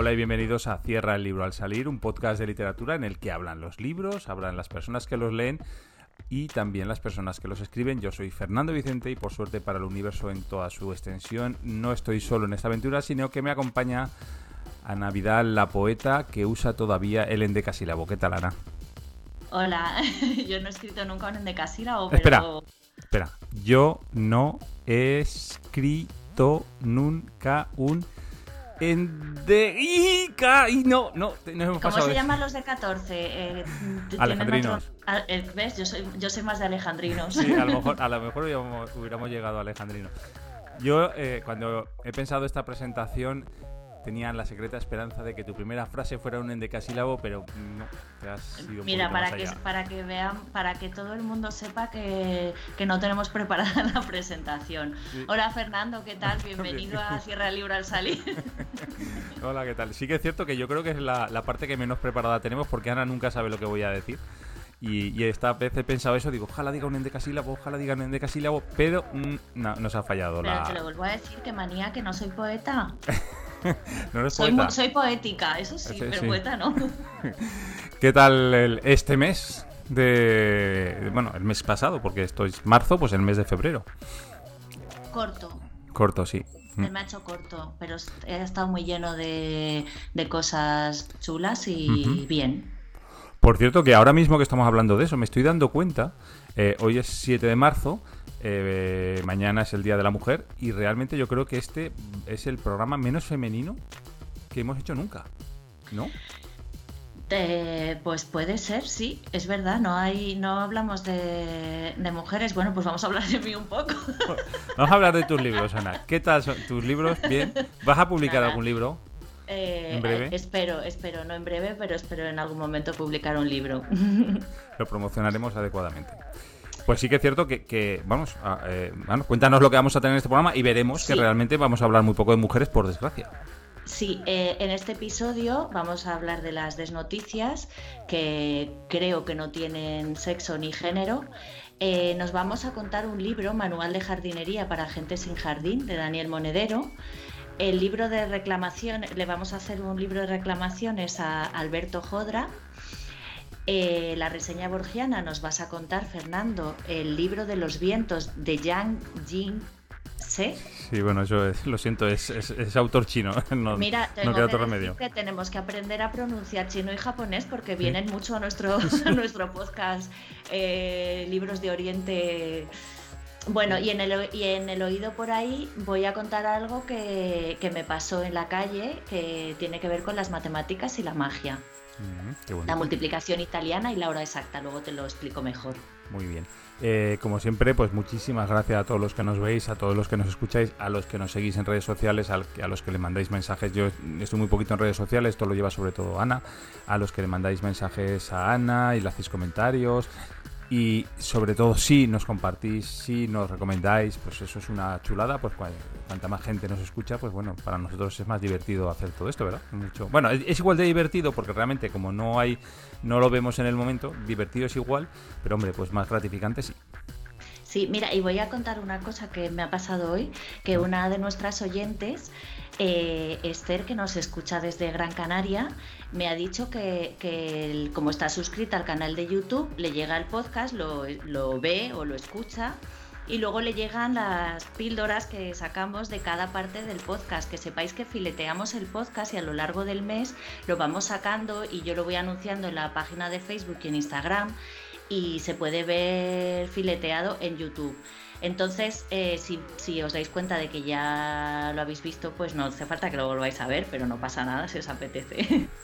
Hola y bienvenidos a Cierra el libro al salir, un podcast de literatura en el que hablan los libros, hablan las personas que los leen y también las personas que los escriben. Yo soy Fernando Vicente y por suerte para el universo en toda su extensión no estoy solo en esta aventura, sino que me acompaña Ana Vidal, la poeta que usa todavía el endecasílabo. ¿Qué tal, Ana? Hola, yo no he escrito nunca un endecasílabo, pero... Espera, espera, yo no he escrito nunca un endeica y no, no, no hemos ¿Cómo se llaman los de 14? Eh, alejandrinos. Ah, eh, ¿Ves? Yo soy, yo soy más de alejandrinos. Sí, a lo mejor, a lo mejor hubiéramos, llegado a alejandrino. Yo, eh, cuando he pensado esta presentación, tenía la secreta esperanza de que tu primera frase fuera un endecasílabo, pero no, te has sido Mira, para que, para que vean, para que todo el mundo sepa que, no tenemos preparada la presentación. Hola Fernando, ¿qué tal? Bienvenido a Sierra Libre al salir. Hola, ¿qué tal? Sí que es cierto que yo creo que es la, parte que menos preparada tenemos porque Ana nunca sabe lo que voy a decir. Y, esta vez he pensado eso, digo, ojalá diga un endecasílabo, ojalá diga un endecasílabo, pero mm, no, nos ha fallado pero te lo vuelvo a decir, que manía, que no soy poeta. soy, poética, eso sí, pero poeta no. ¿Qué tal este mes? De, bueno, el mes pasado, porque esto es marzo, pues el mes de febrero. Corto. Corto, sí. Me ha hecho corto, pero he estado muy lleno de, cosas chulas y bien. Por cierto, que ahora mismo que estamos hablando de eso, me estoy dando cuenta, eh, hoy es 7 de marzo, eh, mañana es el Día de la Mujer y realmente yo creo que este es el programa menos femenino que hemos hecho nunca, ¿no? pues puede ser, sí, es verdad, no hay, no hablamos de, mujeres, bueno, pues vamos a hablar de mí un poco. Vamos a hablar de tus libros, Ana. ¿Qué tal son tus libros? Bien. ¿Vas a publicar algún libro? Eh, ¿En breve? espero, espero, no en breve, pero espero en algún momento publicar un libro. Lo promocionaremos adecuadamente. Pues sí que es cierto que, vamos, eh, bueno, cuéntanos lo que vamos a tener en este programa y veremos que realmente vamos a hablar muy poco de mujeres, por desgracia. Sí, eh, en este episodio vamos a hablar de las desnoticias que creo que no tienen sexo ni género. Eh, nos vamos a contar un libro, Manual de Jardinería para Gente sin Jardín, de Daniel Monedero. El libro de reclamación, le vamos a hacer un libro de reclamaciones a Alberto Jodra, eh, la reseña borgiana nos vas a contar, Fernando, el libro de los vientos de Yang Jin Se. Sí, bueno, yo lo siento, es, autor chino. No, Mira, tengo que, remedio. que tenemos que aprender a pronunciar chino y japonés porque vienen mucho a nuestro, nuestro podcast eh, libros de Oriente. Bueno, y en, el, y en el oído por ahí voy a contar algo que, que me pasó en la calle que tiene que ver con las matemáticas y la magia la multiplicación italiana y la hora exacta, luego te lo explico mejor. Muy bien. Eh, como siempre, pues muchísimas gracias a todos los que nos veis, a todos los que nos escucháis, a los que nos seguís en redes sociales, a los que le mandáis mensajes. Yo estoy muy poquito en redes sociales, esto lo lleva sobre todo Ana. A los que le mandáis mensajes a Ana y le hacéis comentarios. Y sobre todo, si nos compartís, si nos recomendáis, pues eso es una chulada. Pues cuanta más gente nos escucha, pues bueno, para nosotros es más divertido hacer todo esto, ¿verdad? Mucho. Bueno, es igual de divertido porque realmente, como no hay, no lo vemos en el momento, divertido es igual, pero hombre, pues más gratificante sí. Sí, mira, y voy a contar una cosa que me ha pasado hoy, que una de nuestras oyentes, eh, Esther, que nos escucha desde Gran Canaria, me ha dicho que, como está suscrita al canal de YouTube, le llega el podcast, lo, ve o lo escucha y luego le llegan las píldoras que sacamos de cada parte del podcast. Que sepáis que fileteamos el podcast y a lo largo del mes lo vamos sacando y yo lo voy anunciando en la página de Facebook y en Instagram y se puede ver fileteado en YouTube. Entonces, eh, si, os dais cuenta de que ya lo habéis visto, pues no hace falta que lo volváis a ver, pero no pasa nada si os apetece.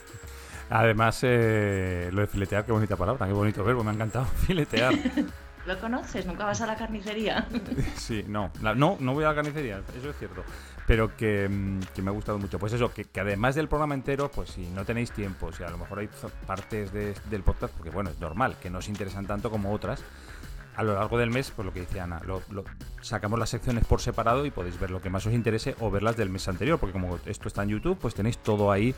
Además, eh, lo de filetear, qué bonita palabra, qué bonito verbo, me ha encantado filetear. ¿Lo conoces? ¿Nunca vas a la carnicería? Sí, no, no, no voy a la carnicería, eso es cierto pero mm, que, me ha gustado mucho. Pues eso, que, además del programa entero, pues si no tenéis tiempo, si a lo mejor hay partes del podcast, porque bueno, es normal, que no os interesan tanto como otras, a lo largo del mes, pues lo que dice Ana, lo, sacamos las secciones por separado y podéis ver lo que más os interese o verlas del mes anterior, porque como esto está en YouTube, pues tenéis todo ahí,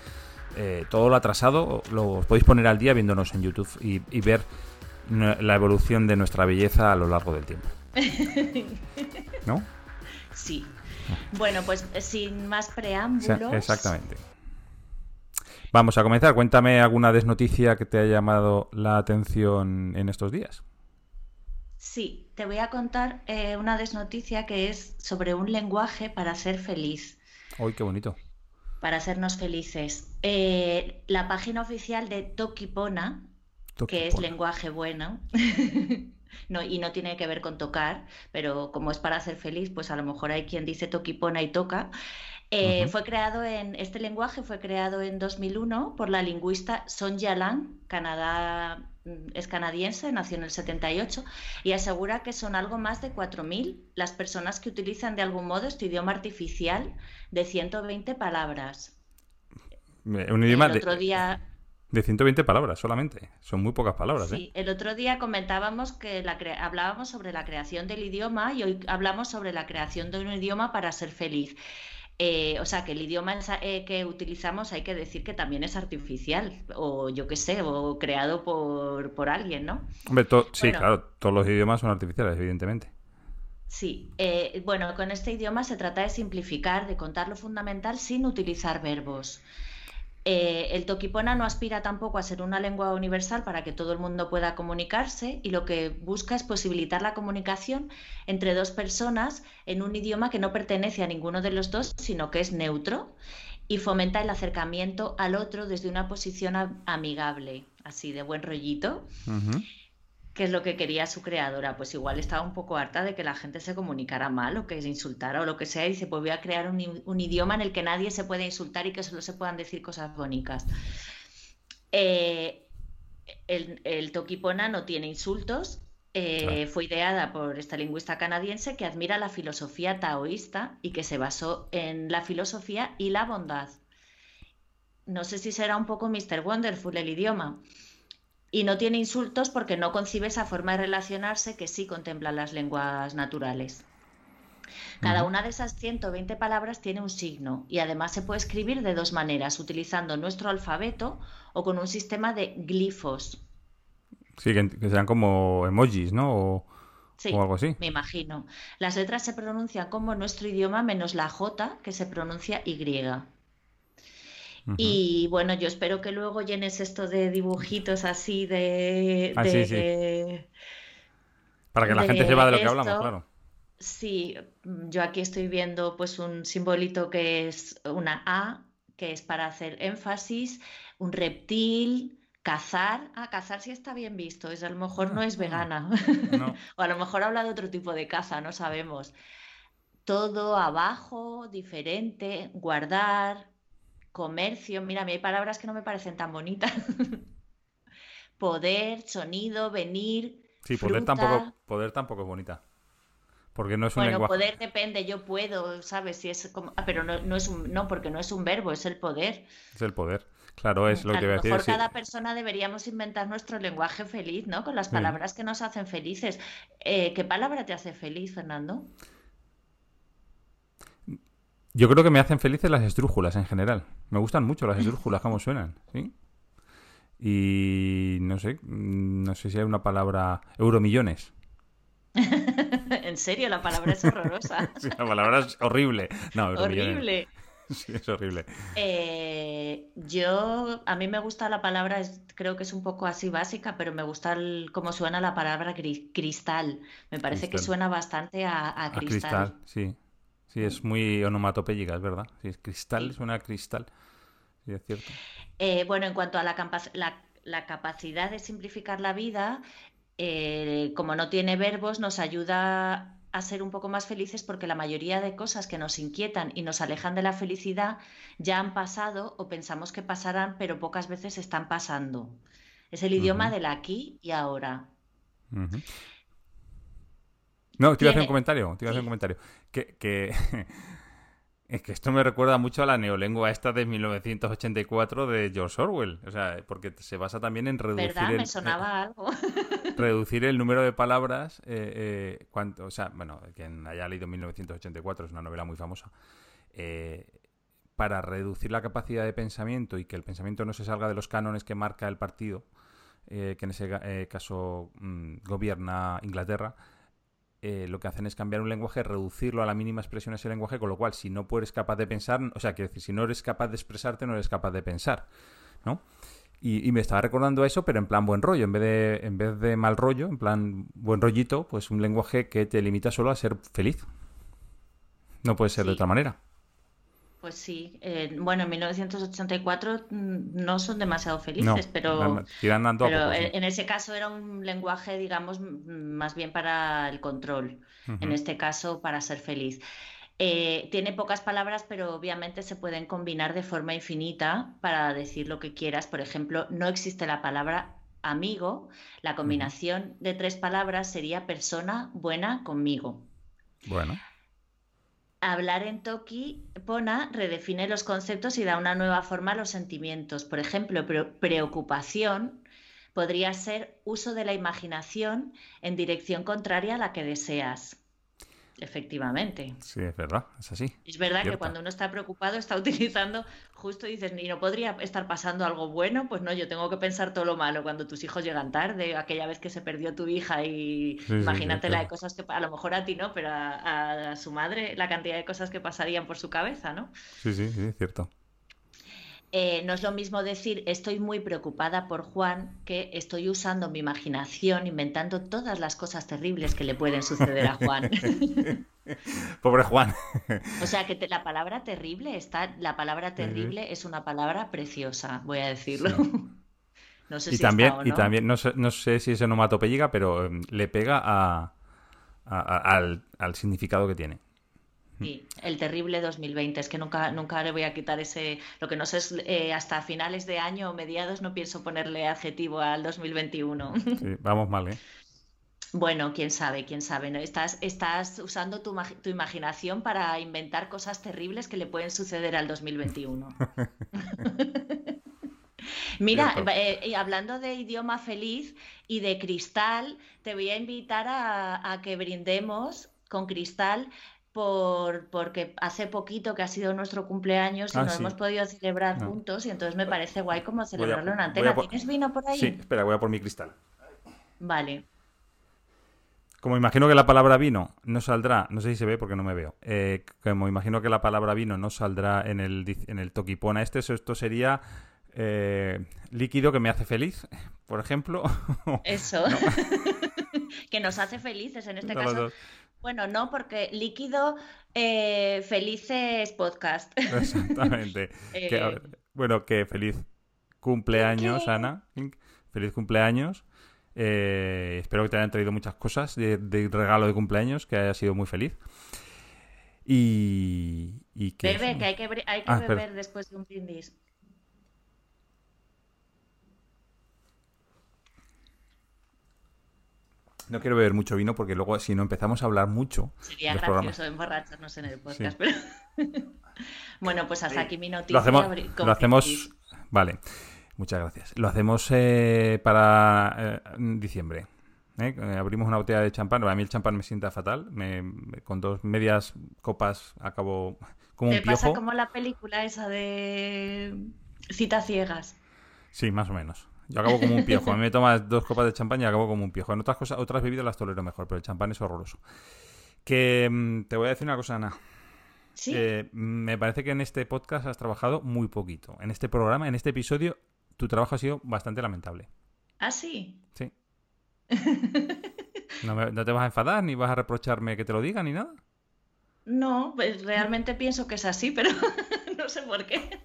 eh, todo lo atrasado, lo podéis poner al día viéndonos en YouTube y, y ver la evolución de nuestra belleza a lo largo del tiempo. ¿No? Sí, bueno, pues sin más preámbulos. exactamente. Vamos a comenzar. Cuéntame alguna desnoticia que te haya llamado la atención en estos días. Sí, te voy a contar eh, una desnoticia que es sobre un lenguaje para ser feliz. ¡Uy, qué bonito! Para hacernos felices. Eh, la página oficial de Tokipona, que es lenguaje bueno, no, y no tiene que ver con tocar, pero como es para ser feliz, pues a lo mejor hay quien dice Tokipona y toca. Eh, fue creado en, este lenguaje fue creado en 2001 por la lingüista Sonja Lang, Canadá, mm, es canadiense, nació en el 78, y asegura que son algo más de 4.000 las personas que utilizan de algún modo este idioma artificial de 120 palabras. Un idioma de, otro día... de 120 palabras solamente, son muy pocas palabras. Sí, ¿eh? el otro día comentábamos que la hablábamos sobre la creación del idioma y hoy hablamos sobre la creación de un idioma para ser feliz. Eh, o sea, que el idioma eh, que utilizamos hay que decir que también es artificial, o yo qué sé, o creado por, alguien, ¿no? Hombre, sí, claro, todos los idiomas son artificiales, evidentemente. Sí, eh, bueno, con este idioma se trata de simplificar, de contar lo fundamental sin utilizar verbos. Eh, el toquipona no aspira tampoco a ser una lengua universal para que todo el mundo pueda comunicarse y lo que busca es posibilitar la comunicación entre dos personas en un idioma que no pertenece a ninguno de los dos, sino que es neutro y fomenta el acercamiento al otro desde una posición amigable, así de buen rollito qué es lo que quería su creadora. Pues igual estaba un poco harta de que la gente se comunicara mal o que se insultara o lo que sea. Y dice, pues voy a crear un, idioma en el que nadie se pueda insultar y que solo se puedan decir cosas bonitas. Eh, el, el Tokipona no tiene insultos. Eh, fue ideada por esta lingüista canadiense que admira la filosofía taoísta y que se basó en la filosofía y la bondad. No sé si será un poco Mr. Wonderful el idioma y no tiene insultos porque no concibe esa forma de relacionarse que sí contemplan las lenguas naturales. Cada una de esas 120 palabras tiene un signo y además se puede escribir de dos maneras, utilizando nuestro alfabeto o con un sistema de glifos. Sí, que, sean como emojis, ¿no? O, o algo así. Me imagino. Las letras se pronuncian como nuestro idioma menos la J, que se pronuncia Y. Y bueno, yo espero que luego llenes esto de dibujitos así de... Ah, sí, sí. Para que la gente sepa de lo que hablamos, claro. Sí, yo aquí estoy viendo pues un simbolito que es una A, que es para hacer énfasis, un reptil, cazar. Ah, cazar sí está bien visto, es a lo mejor no es vegana. o a lo mejor habla de otro tipo de caza, no sabemos. Todo abajo, diferente, guardar, comercio, mira, a mí hay palabras que no me parecen tan bonitas. poder, sonido, venir. Sí, poder tampoco, poder tampoco es bonita. Porque no es un bueno, poder depende, yo puedo, ¿sabes? Si es como... Ah, pero no, es un... No, porque no es un verbo, es el poder. Es el poder. Claro, es lo que voy a decir. A lo mejor cada persona deberíamos inventar nuestro lenguaje feliz, ¿no? Con las palabras que nos hacen felices. Eh, ¿Qué palabra te hace feliz, Fernando? Yo creo que me hacen felices las estrújulas en general. Me gustan mucho las estrújulas, cómo suenan, ¿sí? Y no sé, no sé si hay una palabra... Euromillones. ¿En serio? La palabra es horrorosa. sí, la palabra es horrible. No, horrible. Sí, es horrible. Eh, yo, a mí me gusta la palabra, creo que es un poco así básica, pero me gusta cómo suena la palabra cristal. Me parece que suena bastante a, a cristal. A cristal, sí. Sí, es muy onomatopéyica, es verdad. Sí, es cristal, suena a cristal. Sí, es cierto. Eh, bueno, en cuanto a la, la, capacidad de simplificar la vida, eh, como no tiene verbos, nos ayuda a ser un poco más felices porque la mayoría de cosas que nos inquietan y nos alejan de la felicidad ya han pasado o pensamos que pasarán, pero pocas veces están pasando. Es el idioma del aquí y ahora. No, te iba a hacer un comentario. Te iba a hacer un comentario. Que, que... es que esto me recuerda mucho a la neolengua esta de 1984 de George Orwell. O sea, porque se basa también en reducir. ¿Verdad? El, me sonaba algo. reducir el número de palabras. Eh, eh, cuanto, o sea, bueno, quien haya leído 1984 es una novela muy famosa. Eh, para reducir la capacidad de pensamiento y que el pensamiento no se salga de los cánones que marca el partido, que en ese caso mm, gobierna Inglaterra, eh, lo que hacen es cambiar un lenguaje, reducirlo a la mínima expresión ese lenguaje, con lo cual si no eres capaz de pensar, o sea, quiero decir, si no eres capaz de expresarte, no eres capaz de pensar. ¿no? Y, me estaba recordando eso, pero en plan buen rollo, en vez, de, en vez de mal rollo, en plan buen rollito, pues un lenguaje que te limita solo a ser feliz. No puede ser de otra manera. Pues sí. Eh, bueno, en 1984 mm, no son demasiado felices, pero, pero en ese caso era un lenguaje, digamos, más bien para el control. En este caso, para ser feliz. Eh, tiene pocas palabras, pero obviamente se pueden combinar de forma infinita para decir lo que quieras. Por ejemplo, no existe la palabra amigo. La combinación de tres palabras sería persona buena conmigo. Bueno. Hablar en Toki Pona redefine los conceptos y da una nueva forma a los sentimientos. Por ejemplo, preocupación podría ser uso de la imaginación en dirección contraria a la que deseas. Efectivamente. Sí, es verdad, es así. Es verdad que cuando uno está preocupado está utilizando, justo dices, ni no podría estar pasando algo bueno, pues no, yo tengo que pensar todo lo malo cuando tus hijos llegan tarde, aquella vez que se perdió tu hija y imagínate la de cosas que a lo mejor a ti no, pero a, su madre la cantidad de cosas que pasarían por su cabeza, ¿no? Sí, sí, sí, es cierto. Eh, no es lo mismo decir estoy muy preocupada por Juan que estoy usando mi imaginación, inventando todas las cosas terribles que le pueden suceder a Juan. Pobre Juan. o sea que la palabra terrible está, la palabra terrible es una palabra preciosa, voy a decirlo. no sé y si también, no. y también no sé, no sé si es onomatopéyica, pero em, le pega a, al significado que tiene. Sí, el terrible 2020. Es que nunca, nunca le voy a quitar ese. Lo que no sé es eh, hasta finales de año o mediados no pienso ponerle adjetivo al 2021. Sí, vamos mal, ¿eh? Bueno, quién sabe, quién sabe. ¿no? Estás, estás usando tu, tu, imaginación para inventar cosas terribles que le pueden suceder al 2021. Mira, eh, hablando de idioma feliz y de cristal, te voy a invitar a, a que brindemos con cristal por, porque hace poquito que ha sido nuestro cumpleaños y ah, nos hemos podido celebrar juntos y entonces me parece guay como celebrarlo en antena. ¿Tienes vino por ahí? Sí, espera, voy a por mi cristal. Vale. Como imagino que la palabra vino no saldrá, no sé si se ve porque no me veo, eh, como imagino que la palabra vino no saldrá en el, en el toquipona este, esto sería eh, líquido que me hace feliz, por ejemplo. Eso. que nos hace felices en este caso. Bueno, no, porque líquido eh, felices podcast. Exactamente. Eh, bueno, que feliz cumpleaños, Ana. Feliz cumpleaños. Eh, espero que te hayan traído muchas cosas de, regalo de cumpleaños, que haya sido muy feliz. Y, que... Bebe, que hay que, hay que ah, beber después de un brindis. No quiero beber mucho vino porque luego si no empezamos a hablar mucho... Sería gracioso emborracharnos en el podcast, pero... bueno, pues hasta aquí mi noticia. Lo hacemos... Vale, muchas gracias. Lo hacemos eh, para eh, diciembre. ¿eh? Abrimos una botella de champán. A mí el champán me sienta fatal. con dos medias copas acabo como un piojo. pasa como la película esa de citas ciegas. Sí, más o menos. Yo acabo como un piojo. A mí me tomas dos copas de champán y acabo como un piojo. En otras cosas, otras bebidas las tolero mejor, pero el champán es horroroso. Que mm, te voy a decir una cosa, Ana. ¿Sí? Eh, me parece que en este podcast has trabajado muy poquito. En este programa, en este episodio, tu trabajo ha sido bastante lamentable. ¿Ah, sí? Sí. no, no te vas a enfadar ni vas a reprocharme que te lo diga ni nada. No, pues realmente pienso que es así, pero no sé por qué.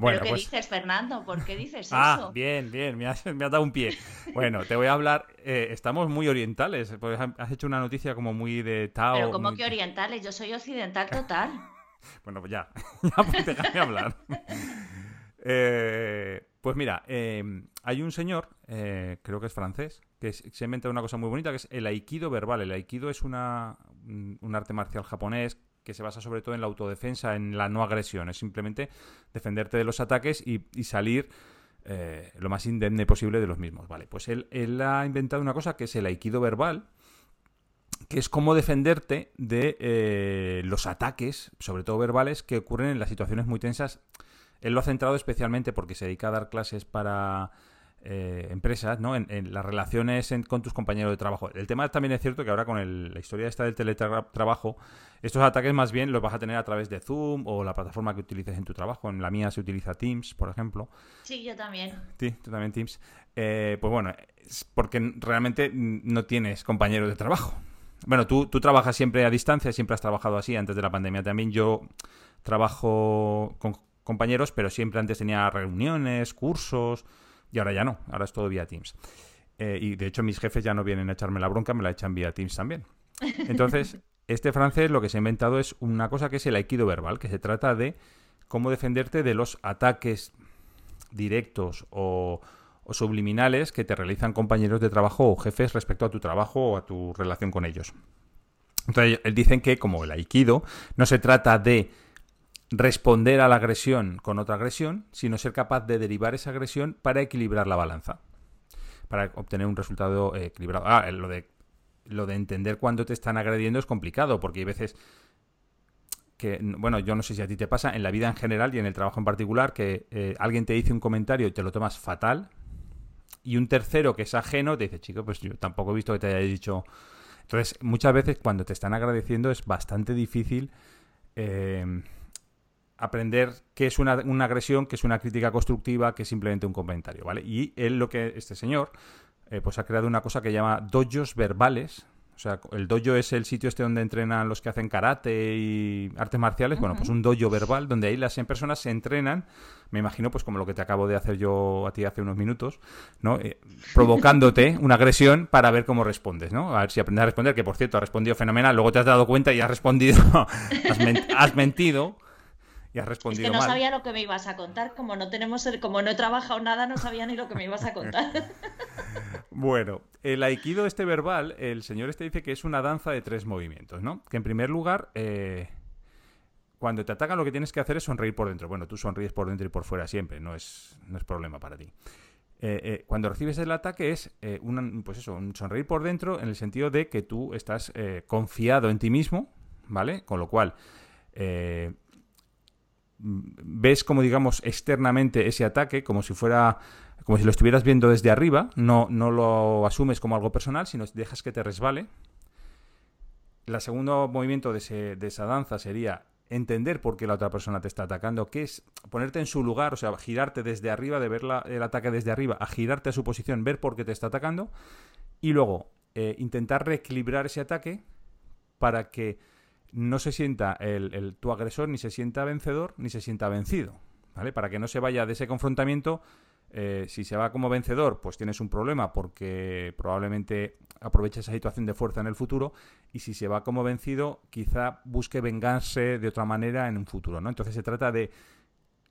¿Pero qué pues dices, Fernando? ¿Por qué dices ah, eso? Ah, bien, bien, me has, dado un pie. Bueno, te voy a hablar. Eh, estamos muy orientales. Pues has hecho una noticia como muy de Tao. Pero, ¿cómo que orientales? Yo soy occidental total. bueno, pues ya. ya pues déjame hablar. Eh, pues mira, em, hay un señor, eh, creo que es francés, que se inventa una cosa muy bonita que es el aikido verbal. El aikido es una, un arte marcial japonés que se basa sobre todo en la autodefensa, en la no agresión. Es simplemente defenderte de los ataques y, salir eh, lo más indemne posible de los mismos. Vale, pues él, ha inventado una cosa que es el aikido verbal, que es cómo defenderte de eh, los ataques, sobre todo verbales, que ocurren en las situaciones muy tensas. Él lo ha centrado especialmente porque se dedica a dar clases para eh, empresas, ¿no? En, las relaciones con tus compañeros de trabajo. El tema también es cierto que ahora con la historia esta del teletrabajo, estos ataques más bien los vas a tener a través de Zoom o la plataforma que utilices en tu trabajo. En la mía se utiliza Teams, por ejemplo. Sí, yo también. Sí, tú también Teams. Eh, pues bueno, es porque realmente no tienes compañeros de trabajo. Bueno, tú, tú trabajas siempre a distancia, siempre has trabajado así antes de la pandemia. También yo trabajo con compañeros, pero siempre antes tenía reuniones, cursos, y ahora ya no, ahora es todo vía Teams. Eh, y de hecho mis jefes ya no vienen a echarme la bronca, me la echan vía Teams también. Entonces, este francés lo que se ha inventado es una cosa que es el aikido verbal, que se trata de cómo defenderte de los ataques directos o, subliminales que te realizan compañeros de trabajo o jefes respecto a tu trabajo o a tu relación con ellos. Entonces, dicen que como el aikido no se trata de responder a la agresión con otra agresión, sino ser capaz de derivar esa agresión para equilibrar la balanza, para obtener un resultado eh, equilibrado. Ah, lo de, lo de entender cuándo te están agrediendo es complicado, porque hay veces que, bueno, yo no sé si a ti te pasa, en la vida en general y en el trabajo en particular, que eh, alguien te dice un comentario y te lo tomas fatal, y un tercero que es ajeno te dice, chico, pues yo tampoco he visto que te haya dicho... Entonces, muchas veces cuando te están agradeciendo es bastante difícil... Eh, aprender qué es una, agresión, qué es una crítica constructiva, qué es simplemente un comentario, ¿vale? Y él lo que, este señor, eh, pues ha creado una cosa que llama dojos verbales. O sea, el dojo es el sitio este donde entrenan los que hacen karate y artes marciales. Bueno, pues un dojo verbal donde ahí las personas se entrenan, me imagino, pues como lo que te acabo de hacer yo a ti hace unos minutos, ¿no? Eh, provocándote una agresión para ver cómo respondes, ¿no? A ver si aprendes a responder, que por cierto, ha respondido fenomenal, luego te has dado cuenta y has respondido, has mentido, y has respondido es que no sabía lo que me ibas a contar, como no tenemos como no he trabajado nada, no sabía ni lo que me ibas a contar. bueno, el aikido este verbal, el señor este dice que es una danza de tres movimientos, ¿no? Que en primer lugar, eh, cuando te atacan lo que tienes que hacer es sonreír por dentro. Bueno, tú sonríes por dentro y por fuera siempre, no es, no es problema para ti. Eh, eh, cuando recibes el ataque es un, pues eso, un sonreír por dentro en el sentido de que tú estás confiado en ti mismo, ¿vale? Con lo cual, ves como digamos externamente ese ataque como si fuera como si lo estuvieras viendo desde arriba, no, no lo asumes como algo personal, sino dejas que te resbale. El segundo movimiento de, esa danza sería entender por qué la otra persona te está atacando, que es ponerte en su lugar, o sea, girarte desde arriba, de ver el ataque desde arriba, a girarte a su posición, ver por qué te está atacando, y luego eh, intentar reequilibrar ese ataque para que no se sienta el, tu agresor ni se sienta vencedor ni se sienta vencido, ¿vale? Para que no se vaya de ese confrontamiento, eh, si se va como vencedor, pues tienes un problema porque probablemente aproveche esa situación de fuerza en el futuro y si se va como vencido, quizá busque vengarse de otra manera en un futuro, ¿no? Entonces se trata de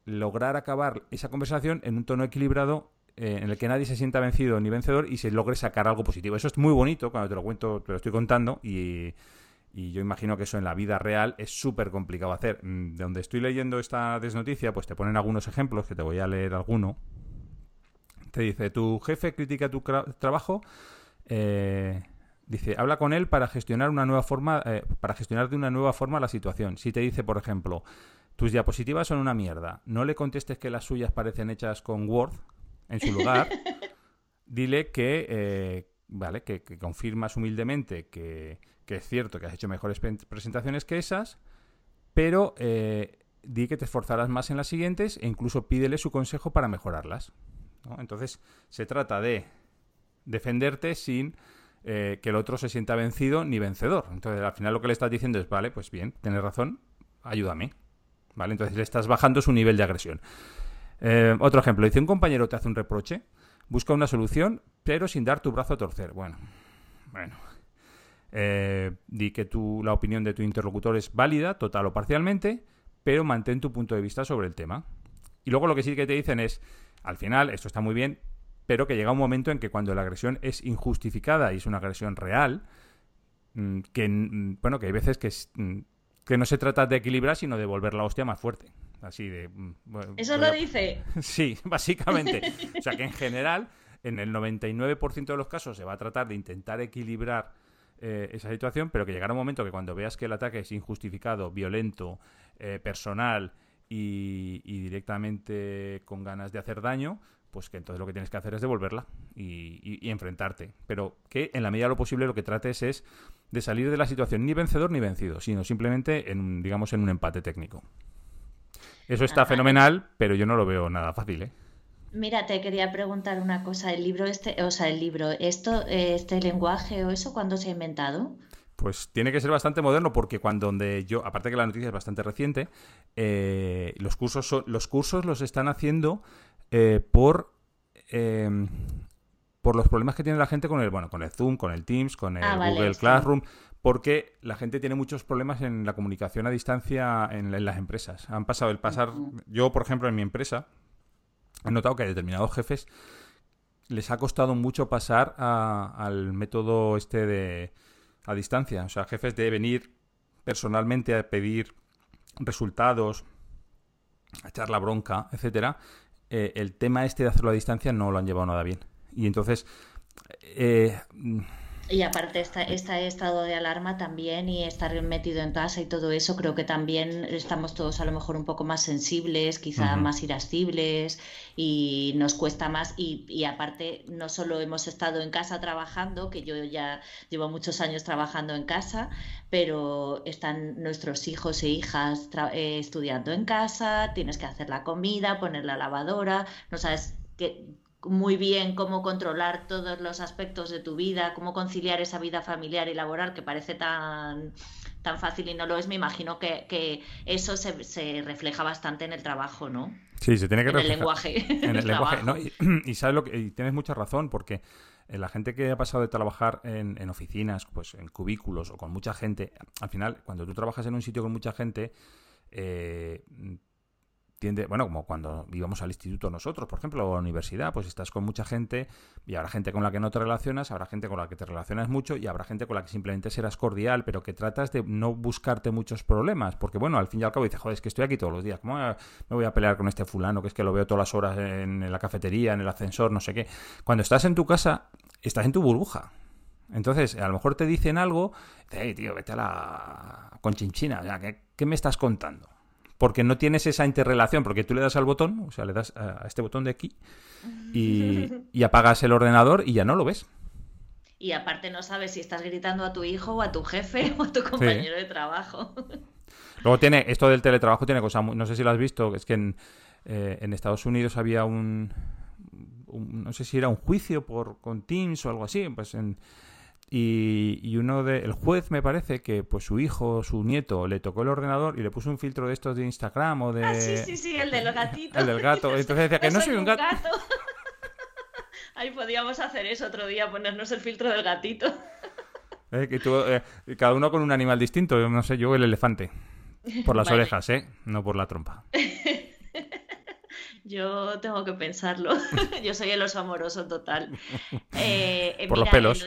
lograr acabar esa conversación en un tono equilibrado eh, en el que nadie se sienta vencido ni vencedor y se logre sacar algo positivo. Eso es muy bonito cuando te lo cuento, te lo estoy contando y y yo imagino que eso en la vida real es súper complicado hacer. Mm, de donde estoy leyendo esta desnoticia, pues te ponen algunos ejemplos, que te voy a leer alguno. Te dice, tu jefe critica tu trabajo. Eh, dice, habla con él para gestionar una nueva forma, eh, para gestionar de una nueva forma la situación. Si te dice, por ejemplo, tus diapositivas son una mierda, no le contestes que las suyas parecen hechas con Word en su lugar. dile que, eh, vale, que confirmas humildemente que que es cierto que has hecho mejores presentaciones que esas, pero eh, di que te esforzarás más en las siguientes e incluso pídele su consejo para mejorarlas. Entonces, se trata de defenderte sin eh, que el otro se sienta vencido ni vencedor. Entonces, al final lo que le estás diciendo es, vale, pues bien, tienes razón, ayúdame. ¿Vale? Entonces le estás bajando su nivel de agresión. Eh, otro ejemplo, dice un compañero te hace un reproche, busca una solución, pero sin dar tu brazo a torcer. Bueno, bueno, eh, di que tu, la opinión de tu interlocutor es válida, total o parcialmente, pero mantén tu punto de vista sobre el tema. Y luego lo que sí que te dicen es, al final, esto está muy bien, pero que llega un momento en que cuando la agresión es injustificada y es una agresión real, mm, que, mm, bueno, que hay veces que, mm, que no se trata de equilibrar, sino de volver la hostia más fuerte. Así de... ¿Eso lo dice? Sí, básicamente. o sea que en general, en el 99% de los casos se va a tratar de intentar equilibrar eh, esa situación, pero que llegará un momento que cuando veas que el ataque es injustificado, violento, eh, personal y, directamente con ganas de hacer daño, pues que entonces lo que tienes que hacer es devolverla y, enfrentarte. Pero que en la medida de lo posible lo que trates es de salir de la situación ni vencedor ni vencido, sino simplemente en, digamos, en un empate técnico. Eso está fenomenal, pero yo no lo veo nada fácil, ¿eh? Mira, te quería preguntar una cosa. El libro este, o sea, el libro, esto, este lenguaje o eso, ¿cuándo se ha inventado? Pues tiene que ser bastante moderno porque cuando donde yo, aparte que la noticia es bastante reciente, eh, los cursos los cursos los están haciendo eh, por eh, por los problemas que tiene la gente con el bueno con el Zoom, con el Teams, con el ah, Google Classroom, porque la gente tiene muchos problemas en la comunicación a distancia en, las empresas. Han pasado el pasar, yo por ejemplo en mi empresa he notado que a determinados jefes les ha costado mucho pasar al método este de a distancia. O sea, jefes de venir personalmente a pedir resultados, a echar la bronca, etcétera. Eh, el tema este de hacerlo a distancia no lo han llevado nada bien. Y entonces eh, y aparte esta, este estado de alarma también y estar metido en casa y todo eso, creo que también estamos todos a lo mejor un poco más sensibles, quizá más irascibles y nos cuesta más. Y, y, aparte no solo hemos estado en casa trabajando, que yo ya llevo muchos años trabajando en casa, pero están nuestros hijos e hijas eh, estudiando en casa, tienes que hacer la comida, poner la lavadora, no sabes qué muy bien cómo controlar todos los aspectos de tu vida, cómo conciliar esa vida familiar y laboral que parece tan, tan fácil y no lo es, me imagino que, eso se, refleja bastante en el trabajo, ¿no? Sí, se tiene que en el lenguaje. En el, lenguaje, ¿no? Y, sabes lo que, y tienes mucha razón, porque eh, la gente que ha pasado de trabajar en, en oficinas, pues en cubículos o con mucha gente, al final, cuando tú trabajas en un sitio con mucha gente, eh, bueno, como cuando íbamos al instituto nosotros, por ejemplo, o a la universidad, pues estás con mucha gente y habrá gente con la que no te relacionas, habrá gente con la que te relacionas mucho y habrá gente con la que simplemente serás cordial, pero que tratas de no buscarte muchos problemas, porque bueno, al fin y al cabo dices, joder, es que estoy aquí todos los días, ¿cómo me voy a pelear con este fulano que es que lo veo todas las horas en la cafetería, en el ascensor, no sé qué? Cuando estás en tu casa, estás en tu burbuja. Entonces, a lo mejor te dicen algo, hey, tío, vete a la conchinchina, o sea, ¿qué me estás contando? Porque no tienes esa interrelación, porque tú le das al botón, o sea, le das a este botón de aquí y, apagas el ordenador y ya no lo ves. Y aparte no sabes si estás gritando a tu hijo o a tu jefe o a tu compañero de trabajo. Luego tiene, esto del teletrabajo tiene cosas, no sé si lo has visto, es que en, eh, Estados Unidos había un, no sé si era un juicio por con Teams o algo así, pues en, y, uno de el juez me parece que pues su hijo su nieto le tocó el ordenador y le puso un filtro de estos de Instagram o de ah, sí sí sí el del gatito. El del gato. Entonces decía que no soy un gato, ahí podíamos hacer eso otro día ponernos el filtro del gatito. Eh, que eh, cada uno con un animal distinto no sé yo el elefante. Por las orejas eh no por la trompa Yo tengo que pensarlo. Yo soy el oso amoroso total. Eh, eh, Por los pelos.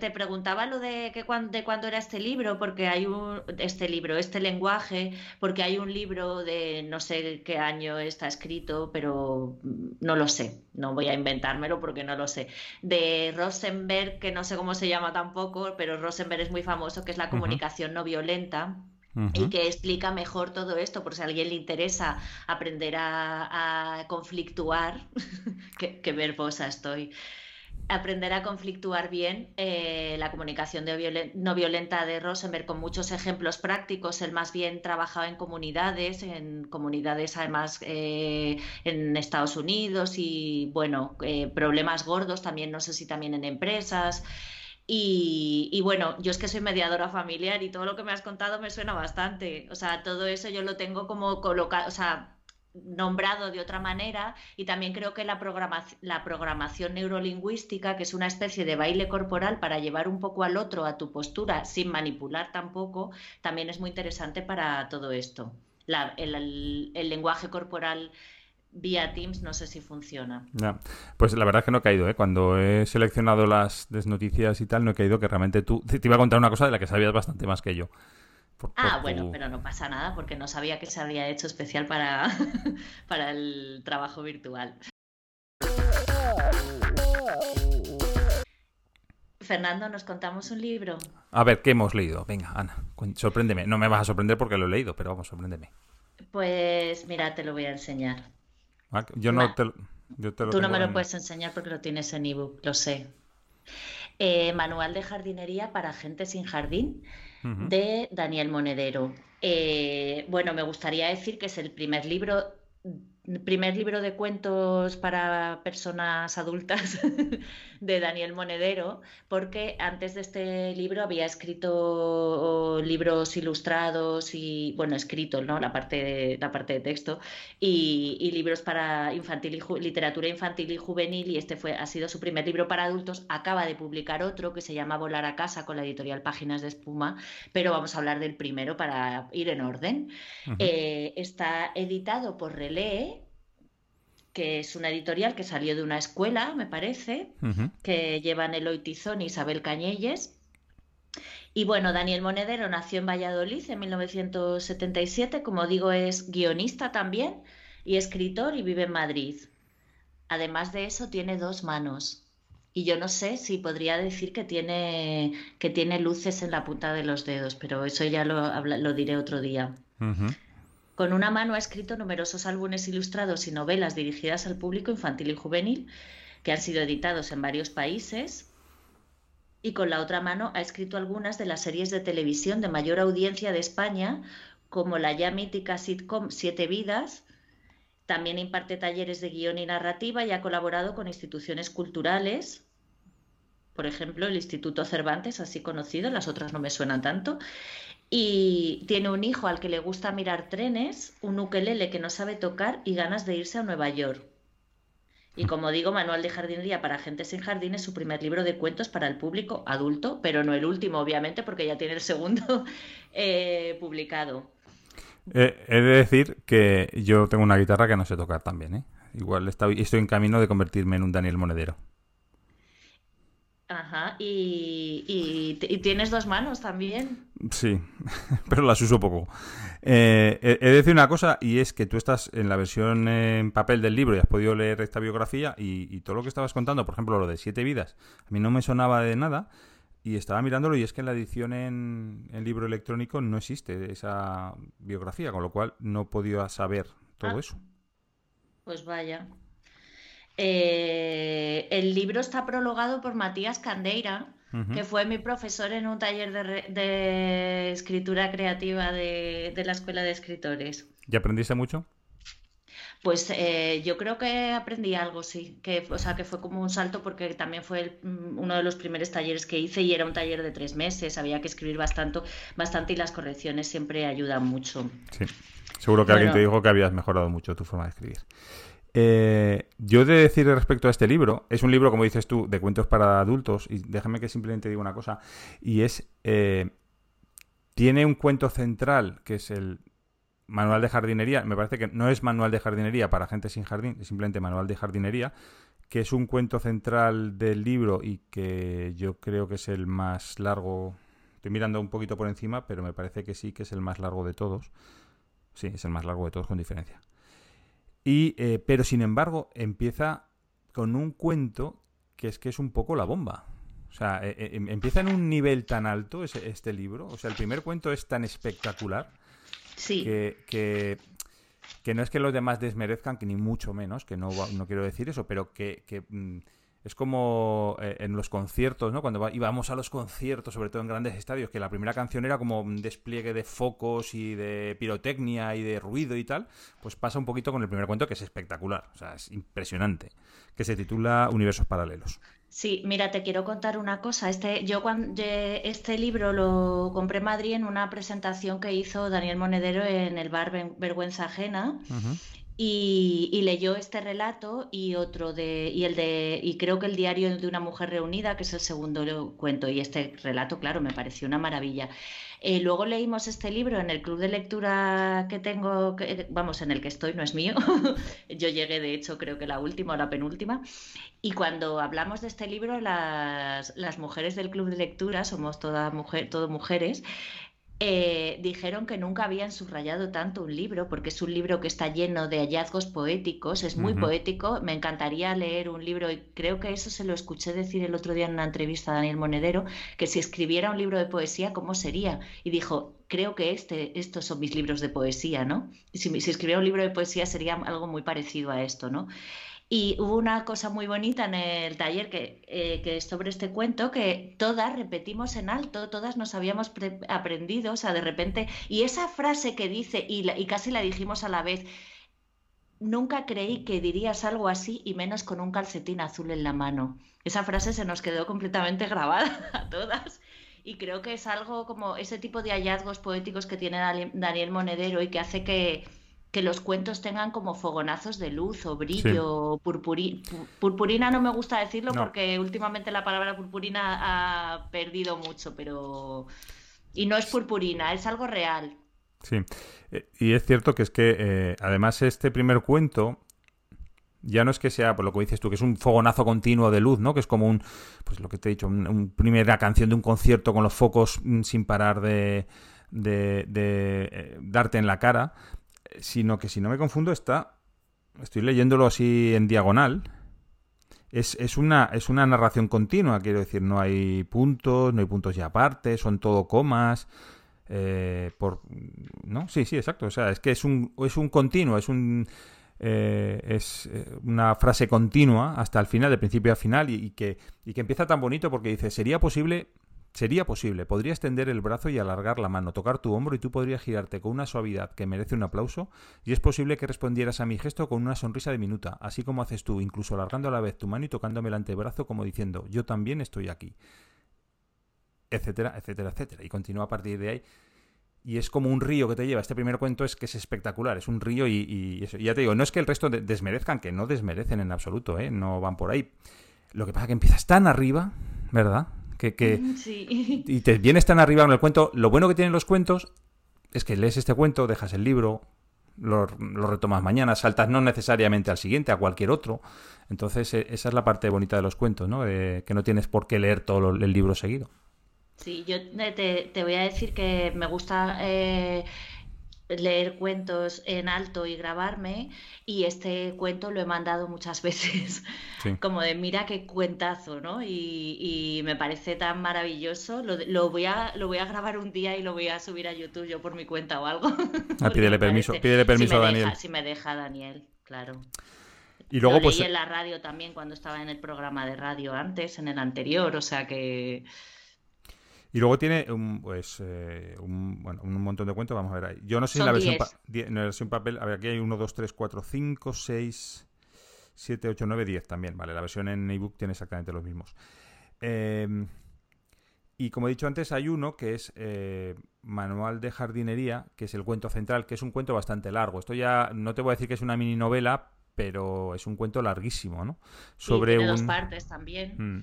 te preguntaba lo de, que de cuándo era este libro, porque hay un. Este libro, este lenguaje, porque hay un libro de no sé qué año está escrito, pero no lo sé. No voy a inventármelo porque no lo sé. De Rosenberg, que no sé cómo se llama tampoco, pero Rosenberg es muy famoso, que es la comunicación no violenta y que explica mejor todo esto, por si a alguien le interesa aprender a, conflictuar, qué, verbosa estoy, aprender a conflictuar bien eh, la comunicación no violenta de Rosenberg con muchos ejemplos prácticos. Él más bien trabajaba en comunidades, en comunidades además eh, en Estados Unidos y bueno, eh, problemas gordos también, no sé si también en empresas. Y, bueno, yo es que soy mediadora familiar y todo lo que me has contado me suena bastante. O sea, todo eso yo lo tengo como colocado, o sea, nombrado de otra manera y también creo que la, la programación neurolingüística, que es una especie de baile corporal para llevar un poco al otro a tu postura sin manipular tampoco, también es muy interesante para todo esto. el, el lenguaje corporal vía Teams no sé si funciona. Pues la verdad es que no he caído, ¿eh? Cuando he seleccionado las desnoticias y tal, no he caído que realmente tú... Te iba a contar una cosa de la que sabías bastante más que yo. ah, bueno, pero no pasa nada porque no sabía que se había hecho especial para, para el trabajo virtual. Fernando, ¿nos contamos un libro? A ver, ¿qué hemos leído? Venga, Ana, sorpréndeme. No me vas a sorprender porque lo he leído, pero vamos, sorpréndeme. Pues mira, te lo voy a enseñar. Yo no te... Tú no me lo puedes enseñar porque lo tienes en ebook, lo sé. Eh, Manual de jardinería para gente sin jardín de Daniel Monedero. Eh, bueno, me gustaría decir que es el primer libro primer libro de cuentos para personas adultas de Daniel Monedero, porque antes de este libro había escrito libros ilustrados y, bueno, escrito, ¿no? La parte de, la parte de texto, y, libros para infantil y literatura infantil y juvenil, y este fue, ha sido su primer libro para adultos. Acaba de publicar otro que se llama Volar a casa con la editorial Páginas de Espuma, pero vamos a hablar del primero para ir en orden. Eh, está editado por Relee que es una editorial que salió de una escuela, me parece, que llevan Eloy Tizón y Isabel Cañelles. Y bueno, Daniel Monedero nació en Valladolid en 1977, como digo, es guionista también y escritor y vive en Madrid. Además de eso, tiene dos manos. Y yo no sé si podría decir que tiene, que tiene luces en la punta de los dedos, pero eso ya lo, lo diré otro día. Con una mano ha escrito numerosos álbumes ilustrados y novelas dirigidas al público infantil y juvenil, que han sido editados en varios países. Y con la otra mano ha escrito algunas de las series de televisión de mayor audiencia de España, como la ya mítica sitcom Siete Vidas. También imparte talleres de guion y narrativa y ha colaborado con instituciones culturales, por ejemplo, el Instituto Cervantes, así conocido, las otras no me suenan tanto, y tiene un hijo al que le gusta mirar trenes, un ukelele que no sabe tocar y ganas de irse a Nueva York. Y como digo, Manual de Jardinería para Gente sin Jardín es su primer libro de cuentos para el público adulto, pero no el último, obviamente, porque ya tiene el segundo eh, publicado. Eh, he de decir que yo tengo una guitarra que no sé tocar también, ¿eh? Igual estoy en camino de convertirme en un Daniel Monedero. Ajá, y, tienes dos manos también. Sí, pero las uso poco. Eh, he de decir una cosa, y es que tú estás en la versión en papel del libro y has podido leer esta biografía y, todo lo que estabas contando, por ejemplo, lo de Siete Vidas, a mí no me sonaba de nada y estaba mirándolo y es que en la edición en, libro electrónico no existe esa biografía, con lo cual no podido saber todo ah. eso. Pues vaya. Eh, el libro está prologado por Matías Candeira, que fue mi profesor en un taller de, escritura creativa de, la Escuela de Escritores. ¿Y aprendiste mucho? Pues eh, yo creo que aprendí algo, sí. Que, o sea, que fue como un salto porque también fue mm, uno de los primeros talleres que hice y era un taller de tres meses. Había que escribir bastante, bastante y las correcciones siempre ayudan mucho. Sí. Seguro que alguien te dijo que habías mejorado mucho tu forma de escribir. Eh, yo de decir respecto a este libro, es un libro, como dices tú, de cuentos para adultos, y déjame que simplemente diga una cosa, y es, eh, tiene un cuento central, que es el manual de jardinería, me parece que no es manual de jardinería para gente sin jardín, es simplemente manual de jardinería, que es un cuento central del libro y que yo creo que es el más largo, estoy mirando un poquito por encima, pero me parece que sí que es el más largo de todos, sí, es el más largo de todos con diferencia. Y, eh, pero sin embargo, empieza con un cuento que es que es un poco la bomba. O sea, eh, eh, em, empieza en un nivel tan alto ese, este libro. O sea, el primer cuento es tan espectacular sí. que, que, que, no es que los demás desmerezcan, que ni mucho menos, que no, no quiero decir eso, pero que, que mm, es como eh, en los conciertos, ¿no? Cuando íbamos a los conciertos, sobre todo en grandes estadios, que la primera canción era como un despliegue de focos y de pirotecnia y de ruido y tal, pues pasa un poquito con el primer cuento que es espectacular, o sea, es impresionante, que se titula Universos Paralelos. Sí, mira, te quiero contar una cosa. Este, yo cuando este libro lo compré en Madrid en una presentación que hizo Daniel Monedero en el bar Vergüenza Ajena. Y, leyó este relato y otro de y el de y creo que el diario de una mujer reunida que es el segundo cuento y este relato claro me pareció una maravilla. Eh, luego leímos este libro en el club de lectura que tengo que, vamos en el que estoy no es mío. Yo llegué de hecho creo que la última o la penúltima. Y cuando hablamos de este libro las, las mujeres del club de lectura somos todas mujer todo mujeres eh, dijeron que nunca habían subrayado tanto un libro, porque es un libro que está lleno de hallazgos poéticos, es muy poético, me encantaría leer un libro, y creo que eso se lo escuché decir el otro día en una entrevista a Daniel Monedero, que si escribiera un libro de poesía, ¿cómo sería? Y dijo, creo que este, estos son mis libros de poesía, ¿no? Si, si escribiera un libro de poesía sería algo muy parecido a esto, ¿no? Y hubo una cosa muy bonita en el taller que, eh, sobre este cuento, que todas repetimos en alto, todas nos habíamos aprendido, o sea, de repente, y esa frase que dice, y, y casi la dijimos a la vez, nunca creí que dirías algo así y menos con un calcetín azul en la mano. Esa frase se nos quedó completamente grabada a todas y creo que es algo como ese tipo de hallazgos poéticos que tiene Daniel Monedero y que hace que, los cuentos tengan como fogonazos de luz o brillo, purpurina no me gusta decirlo porque últimamente la palabra purpurina ha perdido mucho, pero... Y no es purpurina, es algo real. Sí, eh, y es cierto que es que eh, además este primer cuento ya no es que sea, por lo que dices tú, que es un fogonazo continuo de luz, ¿no? Que es como un, pues lo que te he dicho, una un primera canción de un concierto con los focos mm, sin parar de, de, eh, darte en la cara, sino que si no me confundo está, estoy leyéndolo así en diagonal, es, es, una, es una narración continua, quiero decir, no hay puntos, no hay puntos ya aparte, son todo comas, eh, por, ¿no? Sí, sí, exacto, o sea, es que es un, es un continuo, es un eh, es eh, una frase continua hasta el final, de principio a final, y, que, y que empieza tan bonito porque dice, sería posible, sería posible, podría extender el brazo y alargar la mano, tocar tu hombro y tú podrías girarte con una suavidad que merece un aplauso, y es posible que respondieras a mi gesto con una sonrisa diminuta, así como haces tú, incluso alargando a la vez tu mano y tocándome el antebrazo como diciendo, yo también estoy aquí, etcétera, etcétera, etcétera. Y continúa a partir de ahí y es como un río que te lleva. Este primer cuento es que es espectacular, es un río y, ya te digo, no es que el resto desmerezcan, que no desmerecen en absoluto, ¿eh? no van por ahí. Lo que pasa es que empiezas tan arriba, ¿verdad? Que, que sí. Y te vienes tan arriba con el cuento. Lo bueno que tienen los cuentos es que lees este cuento, dejas el libro, lo, retomas mañana, saltas no necesariamente al siguiente, a cualquier otro. Entonces, e, esa es la parte bonita de los cuentos, ¿no? que no tienes por qué leer todo el libro seguido. Sí, yo te, voy a decir que me gusta eh, leer cuentos en alto y grabarme y este cuento lo he mandado muchas veces como de mira qué cuentazo, ¿no? Y, me parece tan maravilloso. Lo, voy a, lo voy a grabar un día y lo voy a subir a YouTube yo por mi cuenta o algo. Ah, pídele permiso, pídele permiso a Daniel. si me deja Daniel, claro. Y luego, lo pues, leí en la radio también cuando estaba en el programa de radio antes, en el anterior, o sea que y luego tiene un, pues, eh, un, bueno, un montón de cuentos, vamos a ver ahí. Yo no sé si la versión, en la versión papel, a ver, aquí hay 1, 2, 3, 4, 5, 6, 7, 8, 9, 10 también, vale. La versión en ebook tiene exactamente los mismos. Em, y como he dicho antes, hay uno que es eh, Manual de Jardinería, que es el cuento central, que es un cuento bastante largo. Esto ya no te voy a decir que es una mini novela, pero es un cuento larguísimo, ¿no? Sobre tiene dos partes también. Mm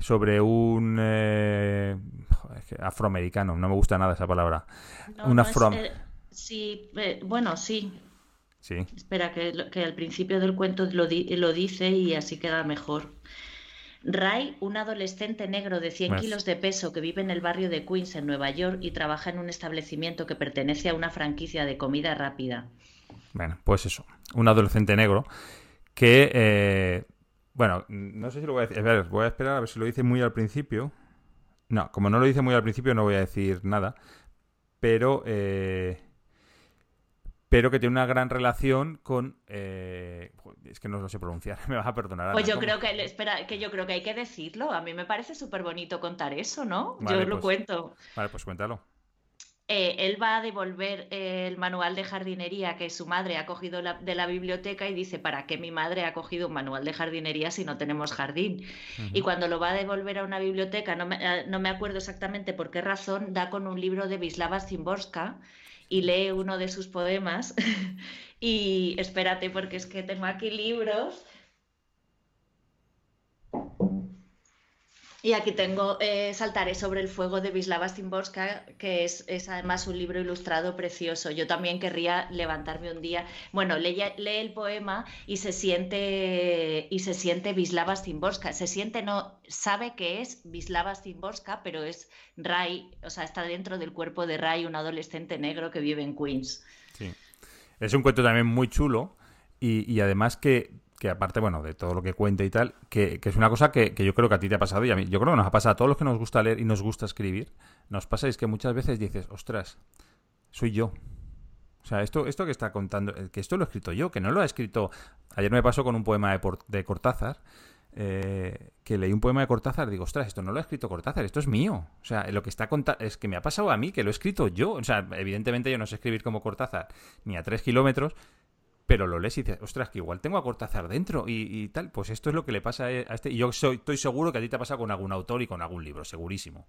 sobre un eh, afroamericano, no me gusta nada esa palabra. un afro... Eh, sí, eh, bueno, sí. Sí. Espera, que, que, al principio del cuento lo, lo, dice y así queda mejor. Ray, un adolescente negro de 100 kilos de peso que vive en el barrio de Queens, en Nueva York, y trabaja en un establecimiento que pertenece a una franquicia de comida rápida. Bueno, pues eso, un adolescente negro que bueno, no sé si lo voy a decir. A ver, voy a esperar a ver si lo dice muy al principio. No, como no lo dice muy al principio, no voy a decir nada. Pero. Eh, pero que tiene una gran relación con. Eh, es que no lo sé pronunciar, me vas a perdonar. Pues yo creo que. Espera, que yo creo que hay que decirlo. A mí me parece súper bonito contar eso, ¿no? yo lo pues cuento. Vale, pues cuéntalo. Eh, él va a devolver eh, el manual de jardinería que su madre ha cogido de la biblioteca y dice, ¿para qué mi madre ha cogido un manual de jardinería si no tenemos jardín? Y cuando lo va a devolver a una biblioteca, no me, eh, no me, acuerdo exactamente por qué razón, da con un libro de Vislava Zimborska y lee uno de sus poemas. y espérate, porque es que tengo aquí libros Y aquí tengo eh, Saltaré sobre el fuego de Wisława Szymborska, que es, además un libro ilustrado precioso. Yo también querría levantarme un día. Bueno, lee, el poema y se siente y se siente Wisława Szymborska. Se siente, no, sabe que es Wisława Szymborska, pero es Ray, o sea, está dentro del cuerpo de Ray, un adolescente negro que vive en Queens. Sí. Es un cuento también muy chulo y además que que aparte, bueno, de todo lo que cuenta y tal, que, es una cosa que, yo creo que a ti te ha pasado y a mí, yo creo que nos ha pasado a todos los que nos gusta leer y nos gusta escribir, nos pasa es que muchas veces dices, ostras, soy yo. O sea, esto, esto que está contando, eh, que esto lo he escrito yo, que no lo ha escrito. Ayer me pasó con un poema de, de Cortázar, eh, que leí un poema de Cortázar, digo, ostras, esto no lo ha escrito Cortázar, esto es mío. O sea, lo que está contando es que me ha pasado a mí, que lo he escrito yo. O sea, evidentemente yo no sé escribir como Cortázar ni a tres kilómetros, pero lo lees y dices, ostras, que igual tengo a Cortázar dentro y, tal. Pues esto es lo que le pasa a este. Y yo soy, estoy seguro que a ti te ha pasado con algún autor y con algún libro, segurísimo.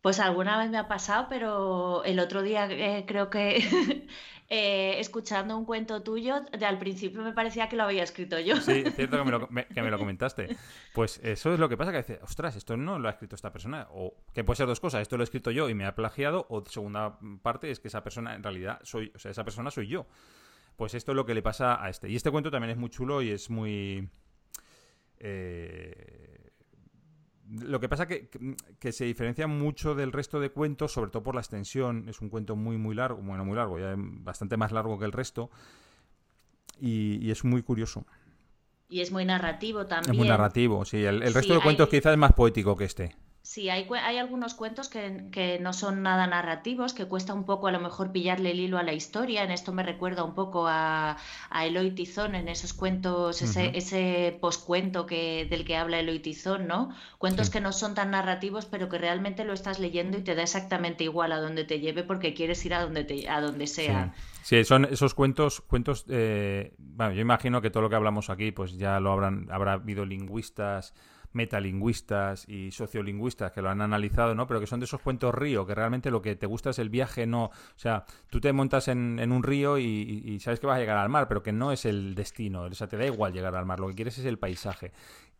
Pues alguna vez me ha pasado, pero el otro día eh, creo que eh, escuchando un cuento tuyo, de al principio me parecía que lo había escrito yo. Sí, es cierto que me, lo, comentaste. Pues eso es lo que pasa, que dice, ostras, esto no lo ha escrito esta persona. O que puede ser dos cosas, esto lo he escrito yo y me ha plagiado, o segunda parte es que esa persona en realidad soy, o sea, esa persona soy yo. Pues esto es lo que le pasa a este. Y este cuento también es muy chulo y es muy... Eh, lo que pasa que, que, se diferencia mucho del resto de cuentos, sobre todo por la extensión. Es un cuento muy, muy largo, bueno, muy largo, ya bastante más largo que el resto. Y, es muy curioso. Y es muy narrativo también. Es muy narrativo, sí. El, resto de cuentos quizás es más poético que este. Sí, hay, hay algunos cuentos que, no son nada narrativos, que cuesta un poco a lo mejor pillarle el hilo a la historia. En esto me recuerda un poco a, a Eloy Tizón, en esos cuentos, ese, ese poscuento que, del que habla Eloy Tizón, ¿no? Cuentos que no son tan narrativos, pero que realmente lo estás leyendo y te da exactamente igual a donde te lleve porque quieres ir a donde, te, a donde sea. Sí. son esos cuentos, cuentos, eh, bueno, yo imagino que todo lo que hablamos aquí, pues ya lo habrán, habrá habido lingüistas, metalingüistas y sociolingüistas que lo han analizado, ¿no? Pero que son de esos cuentos río, que realmente lo que te gusta es el viaje, no... O sea, tú te montas en, un río y, sabes que vas a llegar al mar, pero que no es el destino, o sea, te da igual llegar al mar, lo que quieres es el paisaje.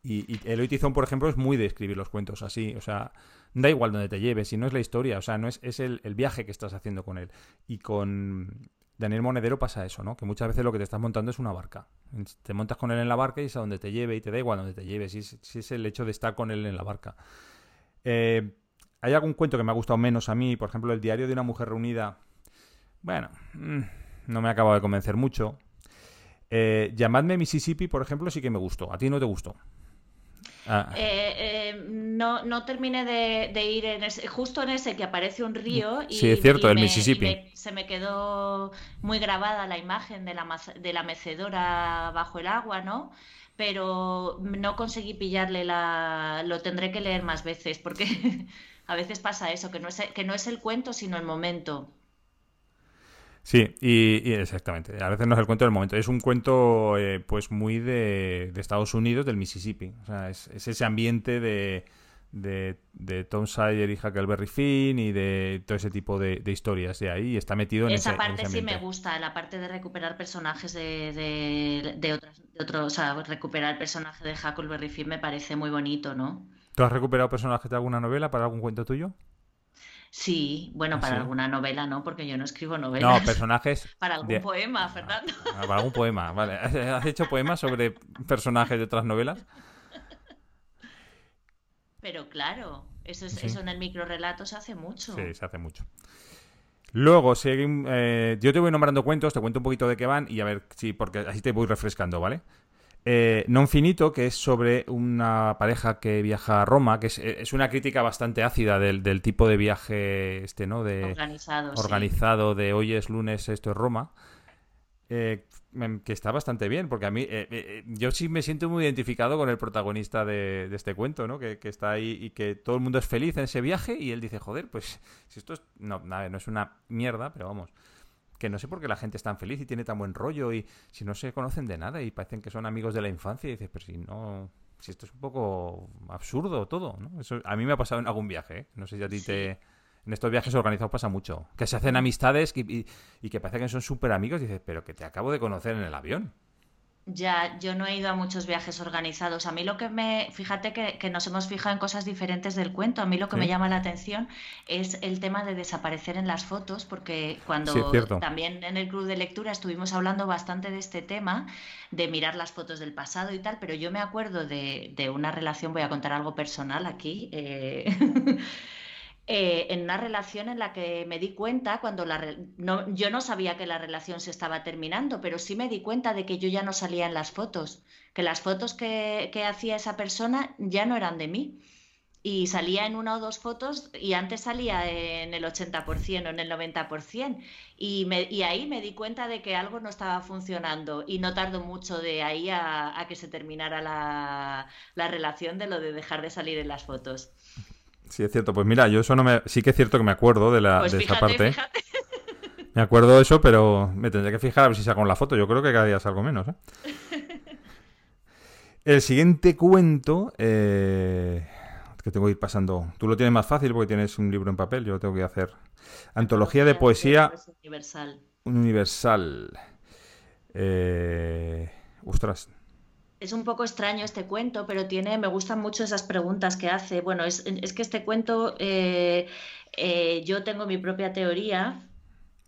Y, y Eloy Tizón, por ejemplo, es muy de escribir los cuentos así, o sea, da igual donde te lleves, si no es la historia, o sea, no es, es el, el viaje que estás haciendo con él. Y con, Daniel Monedero pasa eso, ¿no? Que muchas veces lo que te estás montando es una barca. Te montas con él en la barca y es a donde te lleve y te da igual donde te lleve, si es, el hecho de estar con él en la barca. Eh, hay algún cuento que me ha gustado menos a mí, por ejemplo, El diario de una mujer reunida. Bueno, mm, no me ha acabado de convencer mucho. Eh, llamadme Mississippi, por ejemplo, sí que me gustó. ¿A ti no te gustó? Ah. Eh, eh, no, no terminé de, ir en justo en ese que aparece un río y, sí, es cierto, el Mississippi. se me quedó muy grabada la imagen de la, de la mecedora bajo el agua, ¿no? Pero no conseguí pillarle la... Lo tendré que leer más veces porque a veces pasa eso, que no es, que no es el cuento sino el momento. Sí, y, exactamente. A veces no es el cuento del momento. Es un cuento, eh, pues, muy de, Estados Unidos, del Mississippi. O sea, es, ese ambiente de, de, Tom Sawyer y Huckleberry Finn y de todo ese tipo de, historias de ahí. Está metido en esa parte sí me gusta, la parte de recuperar personajes de, de, otros, o sea, recuperar el personaje de Huckleberry Finn me parece muy bonito, ¿no? ¿Tú has recuperado personajes de alguna novela para algún cuento tuyo? Sí, bueno, ¿Ah, para alguna novela no, porque yo no escribo novelas. No, personajes. para algún poema, Fernando. Ah, para algún poema, vale. ¿Has hecho poemas sobre personajes de otras novelas? Pero claro, eso, es, eso en el microrelato se hace mucho. Sí, se hace mucho. Luego, eh, yo te voy nombrando cuentos, te cuento un poquito de qué van y a ver si, porque así te voy refrescando, ¿vale? Eh, non Finito, que es sobre una pareja que viaja a Roma, que es, una crítica bastante ácida del, tipo de viaje este, ¿no? De, organizado. Organizado, de hoy es lunes, esto es Roma. Eh, que está bastante bien, porque a mí, eh, yo sí me siento muy identificado con el protagonista de, este cuento, ¿no? Que, que, está ahí y que todo el mundo es feliz en ese viaje y él dice, joder, pues si esto es, no, no es una mierda, pero vamos, que no sé por qué la gente es tan feliz y tiene tan buen rollo y si no se conocen de nada y parecen que son amigos de la infancia y dices, pero si no, si esto es un poco absurdo todo, ¿no? Eso a mí me ha pasado en algún viaje, ¿eh? no sé si a ti te... En estos viajes organizados pasa mucho. Que se hacen amistades y, y que parece que son súper amigos y dices, pero que te acabo de conocer en el avión. Ya, yo no he ido a muchos viajes organizados. A mí lo que me, fíjate que, nos hemos fijado en cosas diferentes del cuento. A mí lo que me llama la atención es el tema de desaparecer en las fotos, porque cuando también en el club de lectura estuvimos hablando bastante de este tema, de mirar las fotos del pasado y tal, pero yo me acuerdo de, de una relación, voy a contar algo personal aquí. Eh, Eh, en una relación en la que me di cuenta cuando la no, yo no sabía que la relación se estaba terminando, pero sí me di cuenta de que yo ya no salía en las fotos, que las fotos que, hacía esa persona ya no eran de mí. y salía en una o dos fotos y antes salía en el 80% o en el 90%. Y, me, y ahí me di cuenta de que algo no estaba funcionando y no tardó mucho de ahí a, que se terminara la, relación de lo de dejar de salir en las fotos. Sí, es cierto. Pues mira, yo eso no me... Sí que es cierto que me acuerdo de, la, pues de esa parte. Me acuerdo de eso, pero me tendría que fijar a ver si saco la foto. Yo creo que cada día salgo menos, ¿eh? El siguiente cuento... Eh que tengo que ir pasando. Tú lo tienes más fácil porque tienes un libro en papel, yo lo tengo que hacer. Antología de poesía universal. Universal. Eh... Ostras. Es un poco extraño este cuento, pero tiene, me gustan mucho esas preguntas que hace. Bueno, es, que este cuento, eh, eh, yo tengo mi propia teoría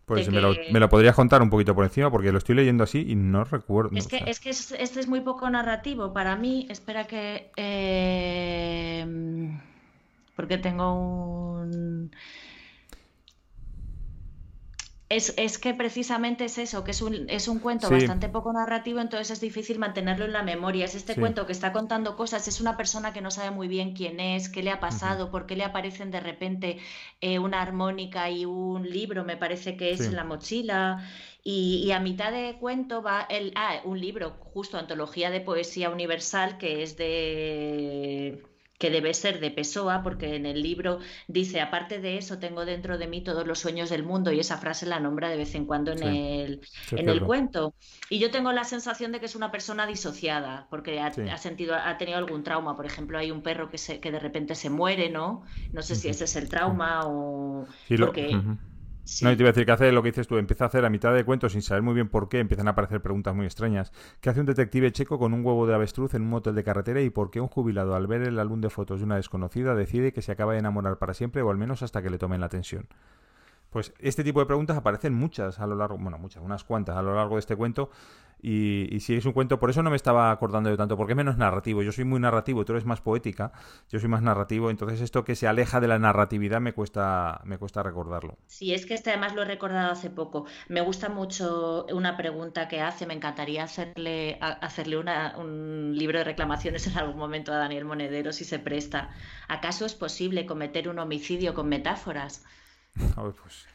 pues me, lo, me, podrías contar un poquito por encima porque lo estoy leyendo así y no recuerdo. Es que, es que este es muy poco narrativo. Para mí, espera que... Eh, porque tengo un... Es, que precisamente es eso, que es un, es un cuento bastante poco narrativo, entonces es difícil mantenerlo en la memoria. Es este cuento que está contando cosas, es una persona que no sabe muy bien quién es, qué le ha pasado, por qué le aparecen de repente eh, una armónica y un libro, me parece que es en la mochila. Y, y, a mitad de cuento va el, ah, un libro, justo Antología de Poesía Universal, que es de que debe ser de Pessoa, porque en el libro dice, aparte de eso, tengo dentro de mí todos los sueños del mundo, y esa frase la nombra de vez en cuando en, el, en el cuento. Y yo tengo la sensación de que es una persona disociada, porque ha, sentido, ha tenido algún trauma. Por ejemplo, hay un perro que, se, que de repente se muere, ¿no? No sé si ese es el trauma o... porque... No, y te iba a decir que hace lo que dices tú, empieza a hacer a mitad de cuento sin saber muy bien por qué, empiezan a aparecer preguntas muy extrañas. ¿Qué hace un detective checo con un huevo de avestruz en un motel de carretera y por qué un jubilado al ver el álbum de fotos de una desconocida decide que se acaba de enamorar para siempre o al menos hasta que le tomen la atención? Pues este tipo de preguntas aparecen muchas a lo largo, bueno, muchas, unas cuantas a lo largo de este cuento. Y, si es un cuento, por eso no me estaba acordando de tanto, porque es menos narrativo. Yo soy muy narrativo, tú eres más poética, yo soy más narrativo, entonces esto que se aleja de la narratividad me cuesta, me cuesta recordarlo. Sí, es que este además lo he recordado hace poco. Me gusta mucho una pregunta que hace, me encantaría hacerle, hacerle un libro de reclamaciones en algún momento a Daniel Monedero si se presta. ¿Acaso es posible cometer un homicidio con metáforas? pues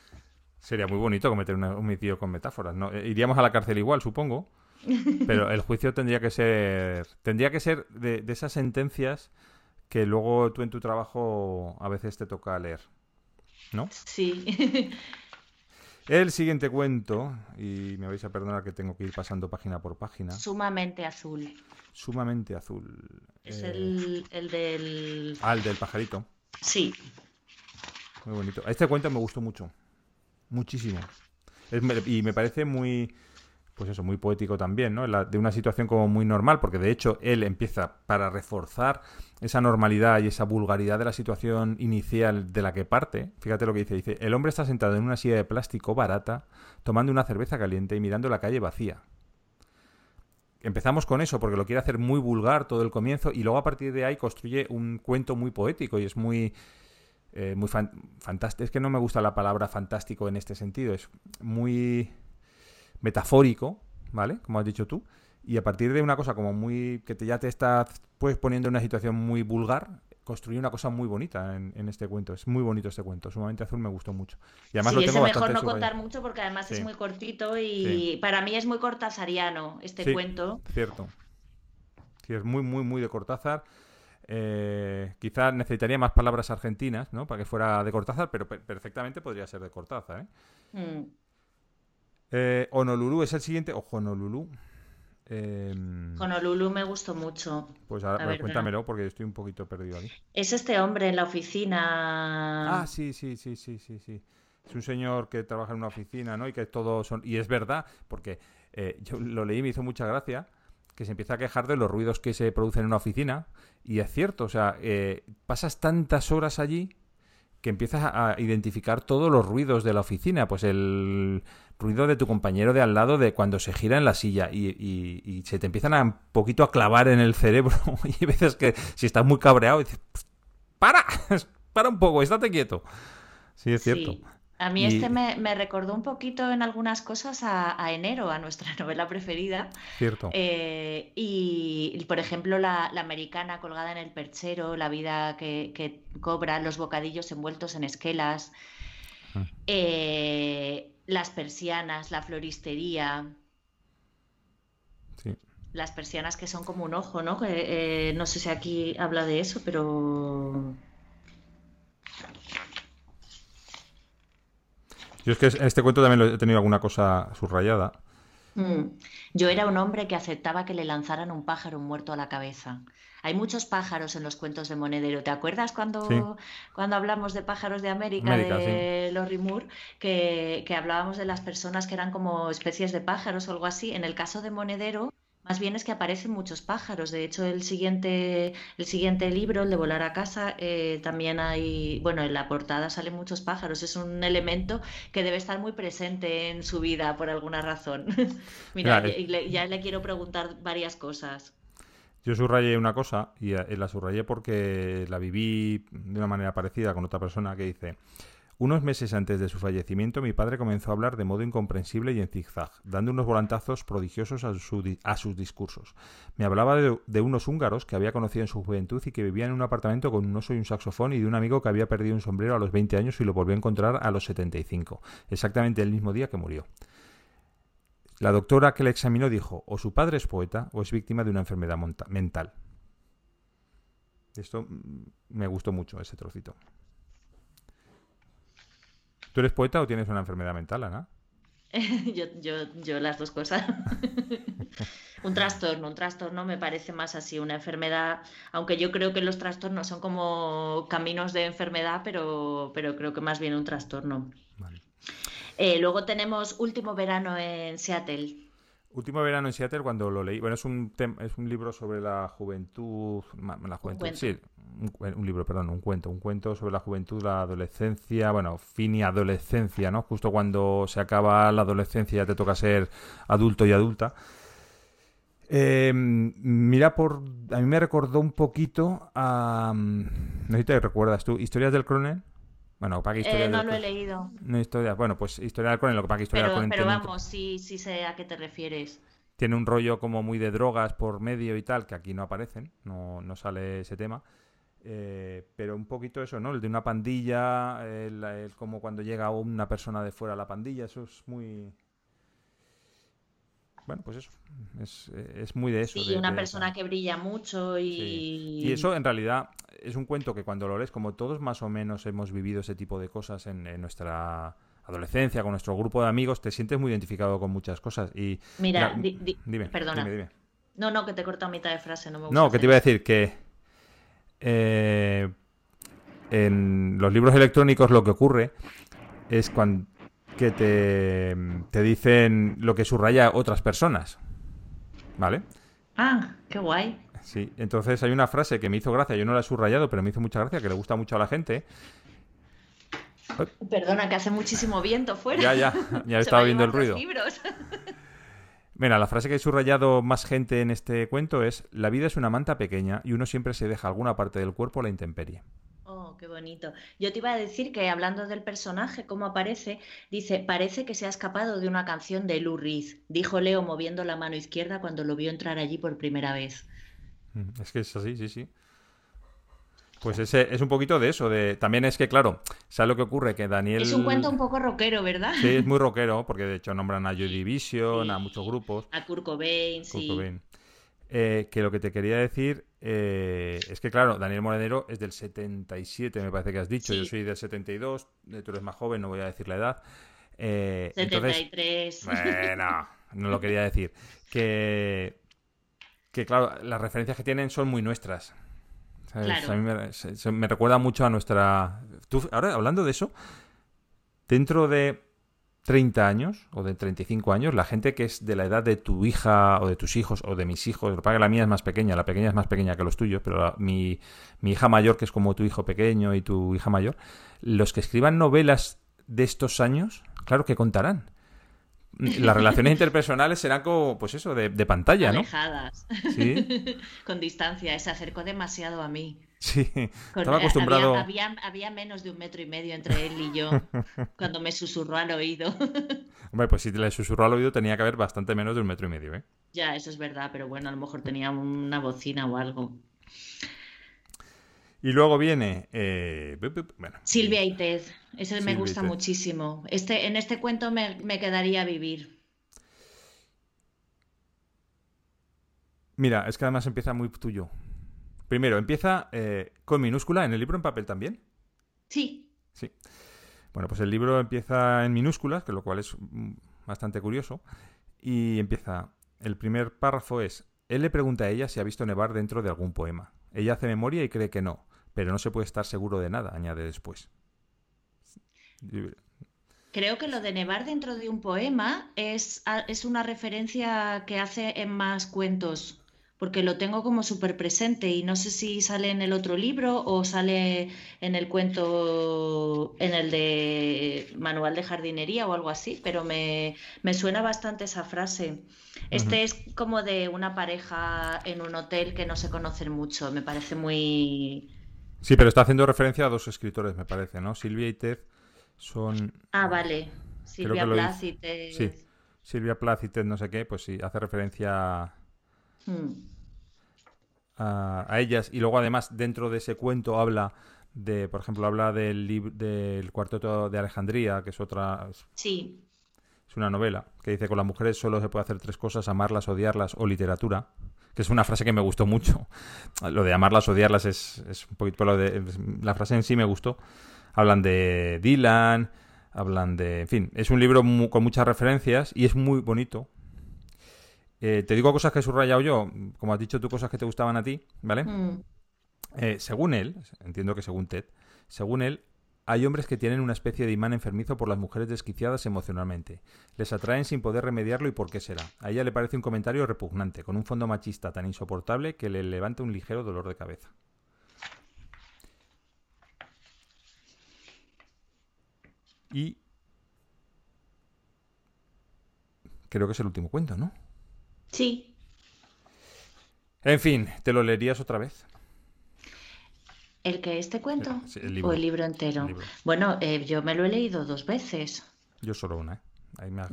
sería muy bonito cometer un homicidio con metáforas. ¿no? Eh, iríamos a la cárcel igual, supongo. Pero el juicio tendría que ser. Tendría que ser de, esas sentencias que luego tú en tu trabajo a veces te toca leer. ¿No? Sí. El siguiente cuento, y me vais a perdonar que tengo que ir pasando página por página. Sumamente azul. Sumamente azul. Es el, el del. Ah, el del pajarito. Sí. Muy bonito. Este cuento me gustó mucho. Muchísimo. y me parece muy, pues eso, muy poético también, ¿no? de una situación como muy normal, porque de hecho él empieza para reforzar esa normalidad y esa vulgaridad de la situación inicial de la que parte. Fíjate lo que dice. Dice, el hombre está sentado en una silla de plástico barata, tomando una cerveza caliente y mirando la calle vacía. Empezamos con eso porque lo quiere hacer muy vulgar todo el comienzo y luego a partir de ahí construye un cuento muy poético y es muy eh, muy fantástico. Es que no me gusta la palabra fantástico en este sentido. Es muy metafórico, ¿vale? Como has dicho tú. Y a partir de una cosa como muy. que te, ya te estás pues, poniendo en una situación muy vulgar, construye una cosa muy bonita en, este cuento. Es muy bonito este cuento. Sumamente azul me gustó mucho. Y además sí, es mejor no contar mucho porque además es muy cortito y para mí es muy cortazariano este cuento. Cierto. Sí, es muy, muy, muy de Cortázar. Eh, quizás necesitaría más palabras argentinas, ¿no? Para que fuera de Cortázar, pero perfectamente podría ser de Cortázar, ¿eh? Mm. ¿eh? Honolulu es el siguiente, o Honolulu. Eh, Honolulu me gustó mucho. Pues ahora, cuéntamelo porque estoy un poquito perdido aquí. Es este hombre en la oficina. Ah, sí, sí, sí, sí, sí, sí. Es un señor que trabaja en una oficina, ¿no? Y que todos son. Y es verdad, porque eh, yo lo leí y me hizo mucha gracia que se empieza a quejar de los ruidos que se producen en una oficina. Y es cierto, o sea, eh, pasas tantas horas allí que empiezas a identificar todos los ruidos de la oficina. Pues el ruido de tu compañero de al lado de cuando se gira en la silla y, se te empiezan a un poquito a clavar en el cerebro. y hay veces que si estás muy cabreado dices, ¡para! ¡Para un poco! ¡Estate quieto! Sí, es cierto. A mí este me, recordó un poquito en algunas cosas a, enero, a nuestra novela preferida. Cierto. Eh, y, por ejemplo, la, americana colgada en el perchero, la vida que, cobra, los bocadillos envueltos en esquelas, ah. eh, las persianas, la floristería. Sí. Las persianas que son como un ojo, ¿no? Eh, no sé si aquí habla de eso, pero Yo es que en este cuento también he tenido alguna cosa subrayada. Mm. Yo era un hombre que aceptaba que le lanzaran un pájaro muerto a la cabeza. Hay muchos pájaros en los cuentos de Monedero. ¿Te acuerdas cuando, cuando hablamos de pájaros de América, de sí. Moore, que, que hablábamos de las personas que eran como especies de pájaros o algo así? En el caso de Monedero, más bien es que aparecen muchos pájaros. De hecho, el siguiente, el siguiente libro, el de Volar a casa, eh, también hay, bueno, en la portada salen muchos pájaros. Es un elemento que debe estar muy presente en su vida por alguna razón. Mira, ya, le quiero preguntar varias cosas. Yo subrayé una cosa y eh, la subrayé porque la viví de una manera parecida con otra persona que dice... Unos meses antes de su fallecimiento, mi padre comenzó a hablar de modo incomprensible y en zigzag, dando unos volantazos prodigiosos a, sus discursos. Me hablaba de, unos húngaros que había conocido en su juventud y que vivían en un apartamento con un oso y un saxofón y de un amigo que había perdido un sombrero a los 20 años y lo volvió a encontrar a los 75, exactamente el mismo día que murió. La doctora que le examinó dijo, o su padre es poeta o es víctima de una enfermedad mental. Esto mm, me gustó mucho, ese trocito. ¿Tú eres poeta o tienes una enfermedad mental, Ana? yo, yo, yo las dos cosas. un trastorno, un trastorno me parece más así, una enfermedad, aunque yo creo que los trastornos son como caminos de enfermedad, pero, pero creo que más bien un trastorno. Eh, luego tenemos Último verano en Seattle. Último verano en Seattle cuando lo leí, bueno, es un es un libro sobre la juventud, la juventud, sí, un, libro, perdón, un cuento, un cuento sobre la juventud, la adolescencia, bueno, fin y adolescencia, ¿no? Justo cuando se acaba la adolescencia ya te toca ser adulto y adulta. Em, mira, por a mí me recordó un poquito a... No sé si te recuerdas tú, Historias del Cronen. Bueno, para que historia eh, no lo he leído. No historia, bueno, pues Historia del Cronen, lo que para que Historia pero, del Pero vamos, sí, sí sé a qué te refieres. Tiene un rollo como muy de drogas por medio y tal, que aquí no aparecen, no, no sale ese tema. Eh, pero un poquito eso, ¿no? El de una pandilla, el, como cuando llega una persona de fuera a la pandilla, eso es muy... Bueno, pues eso, es, muy de eso. Sí, una persona que brilla mucho y... Y eso en realidad es un cuento que cuando lo lees, como todos más o menos hemos vivido ese tipo de cosas en, nuestra adolescencia, con nuestro grupo de amigos, te sientes muy identificado con muchas cosas. Y, Mira, dime, perdona. No, no, que te he cortado mitad de frase, no me gusta. No, que te iba a decir que eh, en los libros electrónicos lo que ocurre es cuando que te, te dicen lo que subraya otras personas. ¿Vale? Ah, qué guay. Sí, entonces hay una frase que me hizo gracia, yo no la he subrayado, pero me hizo mucha gracia, que le gusta mucho a la gente. Perdona, que hace muchísimo viento fuera. Ya, ya, ya estaba viendo el ruido. Mira, la frase que he subrayado más gente en este cuento es: La vida es una manta pequeña y uno siempre se deja alguna parte del cuerpo a la intemperie. Oh, qué bonito. Yo te iba a decir que hablando del personaje, cómo aparece, dice: Parece que se ha escapado de una canción de Lou Reed, dijo Leo moviendo la mano izquierda cuando lo vio entrar allí por primera vez. Mm, es que es así, sí, sí. Pues ese es un poquito de eso. De... También es que, claro, ¿sabes lo que ocurre? Que Daniel. Es un cuento un poco rockero, ¿verdad? Sí, es muy rockero, porque de hecho nombran a Joy Division, a muchos grupos. A Kurt Cobain, sí. Eh, que lo que te quería decir eh, es que, claro, Daniel Morenero es del 77, me parece que has dicho. Yo soy del 72, tú eres más joven, no voy a decir la edad. Eh, 73. bueno, no lo quería decir. Que, que, claro, las referencias que tienen son muy nuestras. A mí me, recuerda mucho a nuestra... ahora, hablando de eso, dentro de 30 años o de 35 años, la gente que es de la edad de tu hija o de tus hijos o de mis hijos, lo que la mía es más pequeña, la pequeña es más pequeña que los tuyos, pero mi, mi hija mayor, que es como tu hijo pequeño y tu hija mayor, los que escriban novelas de estos años, claro que contarán las relaciones interpersonales serán como, pues eso, de, pantalla, ¿no? Alejadas. Sí. Con distancia, se acercó demasiado a mí. Sí, estaba acostumbrado. Había, había, menos de un metro y medio entre él y yo cuando me susurró al oído. Hombre, pues si le susurró al oído tenía que haber bastante menos de un metro y medio, ¿eh? Ya, eso es verdad, pero bueno, a lo mejor tenía una bocina o algo. Y luego viene. Eh, Silvia y Ted. Ese me gusta muchísimo. Este, en este cuento me, me, quedaría vivir. Mira, es que además empieza muy tuyo. Primero, empieza eh, con minúscula en el libro en papel también. Sí. Sí. Bueno, pues el libro empieza en minúsculas, que lo cual es mm, bastante curioso. Y empieza. El primer párrafo es. Él le pregunta a ella si ha visto nevar dentro de algún poema. Ella hace memoria y cree que no, pero no se puede estar seguro de nada, añade después. Creo que lo de nevar dentro de un poema es, es una referencia que hace en más cuentos porque lo tengo como súper presente y no sé si sale en el otro libro o sale en el cuento, en el de manual de jardinería o algo así, pero me, suena bastante esa frase. Este es como de una pareja en un hotel que no se conocen mucho, me parece muy... Sí, pero está haciendo referencia a dos escritores, me parece, ¿no? Silvia y Ted son... Ah, vale. Silvia Plath y Ted. Sí, Silvia Plath y Ted no sé qué, pues sí, hace referencia... A... Hmm a, ellas y luego además dentro de ese cuento habla de, por ejemplo, habla del, del cuarteto de Alejandría, que es otra... Sí. Es una novela que dice con las mujeres solo se puede hacer tres cosas, amarlas, odiarlas o literatura que es una frase que me gustó mucho. Lo de amarlas, odiarlas es, es un poquito lo de... La frase en sí me gustó. Hablan de Dylan, hablan de... En fin, es un libro con muchas referencias y es muy bonito. Eh, te digo cosas que he subrayado yo, como has dicho tú, cosas que te gustaban a ti, ¿vale? Mm. Eh, según él, entiendo que según Ted, según él, hay hombres que tienen una especie de imán enfermizo por las mujeres desquiciadas emocionalmente. Les atraen sin poder remediarlo y por qué será. A ella le parece un comentario repugnante, con un fondo machista tan insoportable que le levanta un ligero dolor de cabeza. Y creo que es el último cuento, ¿no? Sí. En fin, ¿te lo leerías otra vez? ¿El que este cuento? ¿O el libro entero? Bueno, eh, yo me lo he leído dos veces. Yo solo una, ¿eh?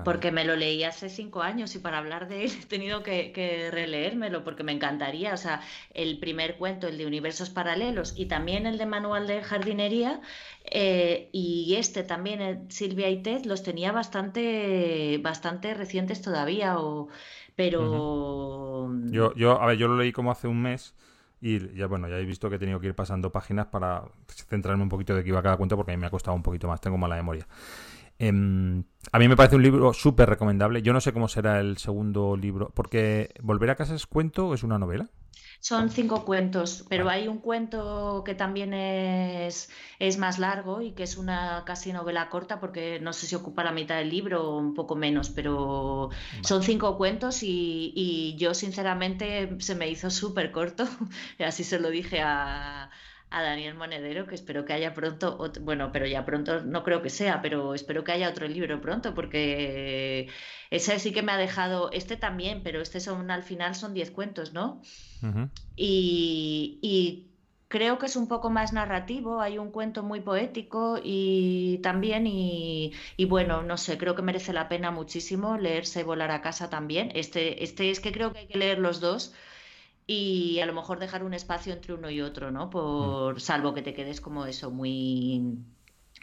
porque me lo leí hace cinco años y para hablar de él he tenido que, releérmelo porque me encantaría. O sea, el primer cuento, el de Universos Paralelos y también el de Manual de Jardinería eh, y este también, Silvia y Ted, los tenía bastante, bastante recientes todavía. O, pero... Yo, yo, a ver, yo lo leí como hace un mes y ya bueno, ya he visto que he tenido que ir pasando páginas para centrarme un poquito de qué iba cada cuento porque a mí me ha costado un poquito más, tengo mala memoria. Em, a mí me parece un libro súper recomendable. Yo no sé cómo será el segundo libro, porque Volver a casa es cuento es una novela. Son cinco cuentos, pero hay un cuento que también es, es más largo y que es una casi novela corta porque no sé si ocupa la mitad del libro o un poco menos, pero son cinco cuentos y, y yo sinceramente se me hizo súper corto, así se lo dije a, a Daniel Monedero, que espero que haya pronto, bueno, pero ya pronto no creo que sea, pero espero que haya otro libro pronto, porque ese sí que me ha dejado, este también, pero este son al final son 10 cuentos, ¿no? y, creo que es un poco más narrativo, hay un cuento muy poético y también, y, y, bueno, no sé, creo que merece la pena muchísimo leerse Volar a casa también. Este, este es que creo que hay que leer los dos y a lo mejor dejar un espacio entre uno y otro, ¿no? Por mm. salvo que te quedes como eso muy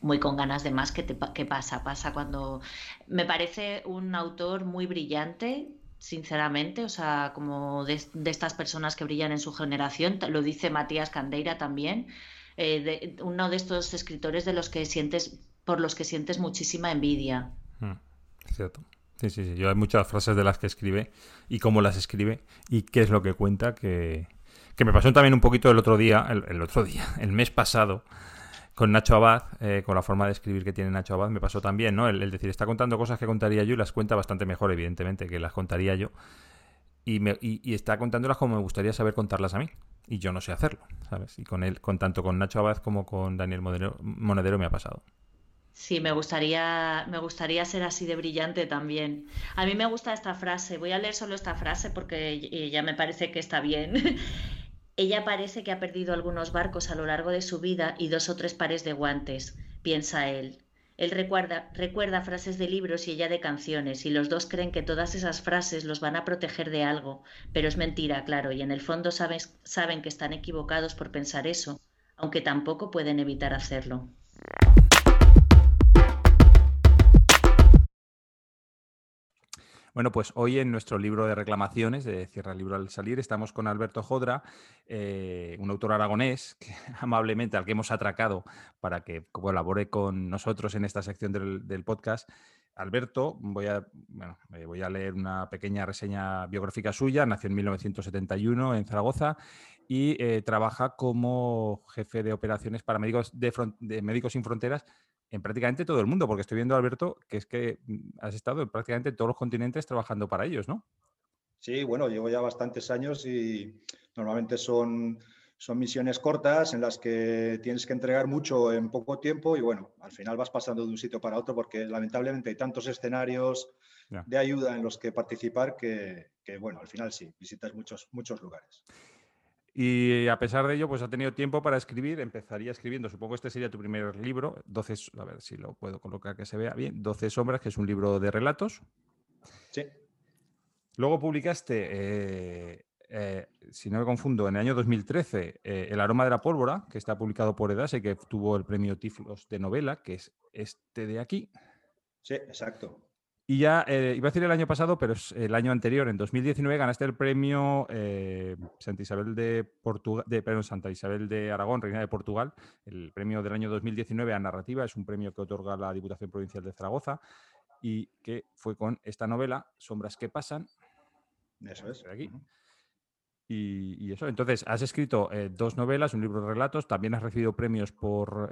muy con ganas de más que te que pasa pasa cuando me parece un autor muy brillante sinceramente o sea como de, estas personas que brillan en su generación lo dice Matías Candeira también eh, uno de estos escritores de los que sientes por los que sientes muchísima envidia mm, cierto Sí, sí, sí. Yo hay muchas frases de las que escribe y cómo las escribe y qué es lo que cuenta que, que me pasó también un poquito el otro día, el, otro día, el mes pasado, con Nacho Abad, eh, con la forma de escribir que tiene Nacho Abad, me pasó también, ¿no? El, decir, está contando cosas que contaría yo y las cuenta bastante mejor, evidentemente, que las contaría yo. Y, me, y, está contándolas como me gustaría saber contarlas a mí. Y yo no sé hacerlo, ¿sabes? Y con él, con tanto con Nacho Abad como con Daniel Monedero me ha pasado. Sí, me gustaría, me gustaría ser así de brillante también. A mí me gusta esta frase. Voy a leer solo esta frase porque ya me parece que está bien. Ella parece que ha perdido algunos barcos a lo largo de su vida y dos o tres pares de guantes, piensa él. Él recuerda, recuerda frases de libros y ella de canciones, y los dos creen que todas esas frases los van a proteger de algo, pero es mentira, claro, y en el fondo saben que están equivocados por pensar eso, aunque tampoco pueden evitar hacerlo. Bueno, pues hoy en nuestro libro de reclamaciones de Cierra el libro al salir estamos con Alberto Jodra, eh, un autor aragonés que amablemente al que hemos atracado para que colabore con nosotros en esta sección del, podcast. Alberto, voy a, eh, voy a leer una pequeña reseña biográfica suya. Nació en 1971 en Zaragoza y eh, trabaja como jefe de operaciones para médicos, de Médicos Sin Fronteras en prácticamente todo el mundo, porque estoy viendo, Alberto, que es que mm, has estado en prácticamente todos los continentes trabajando para ellos, ¿no? Sí, bueno, llevo ya bastantes años y normalmente son, son misiones cortas en las que tienes que entregar mucho en poco tiempo y bueno, al final vas pasando de un sitio para otro porque lamentablemente hay tantos escenarios de ayuda en los que participar que, que, bueno, al final sí, visitas muchos, muchos lugares. Y a pesar de ello, pues ha tenido tiempo para escribir. Empezaría escribiendo, supongo que este sería tu primer libro, 12, a ver si lo puedo colocar que se vea bien, 12 sombras, que es un libro de relatos. Sí. Luego publicaste, eh, eh, si no me confundo, en el año 2013, eh, El aroma de la pólvora, que está publicado por Edase, que tuvo el premio Tiflos de novela, que es este de aquí. Sí, exacto. Y ya, eh, iba a decir el año pasado, pero es el año anterior, en 2019, ganaste el premio eh, Santa Isabel de Portugal, de, perdón, Santa Isabel de Aragón, Reina de Portugal, el premio del año 2019 a narrativa, es un premio que otorga la Diputación Provincial de Zaragoza y que fue con esta novela, Sombras que pasan. Eso es. Aquí. Y, eso, entonces, has escrito eh, dos novelas, un libro de relatos, también has recibido premios por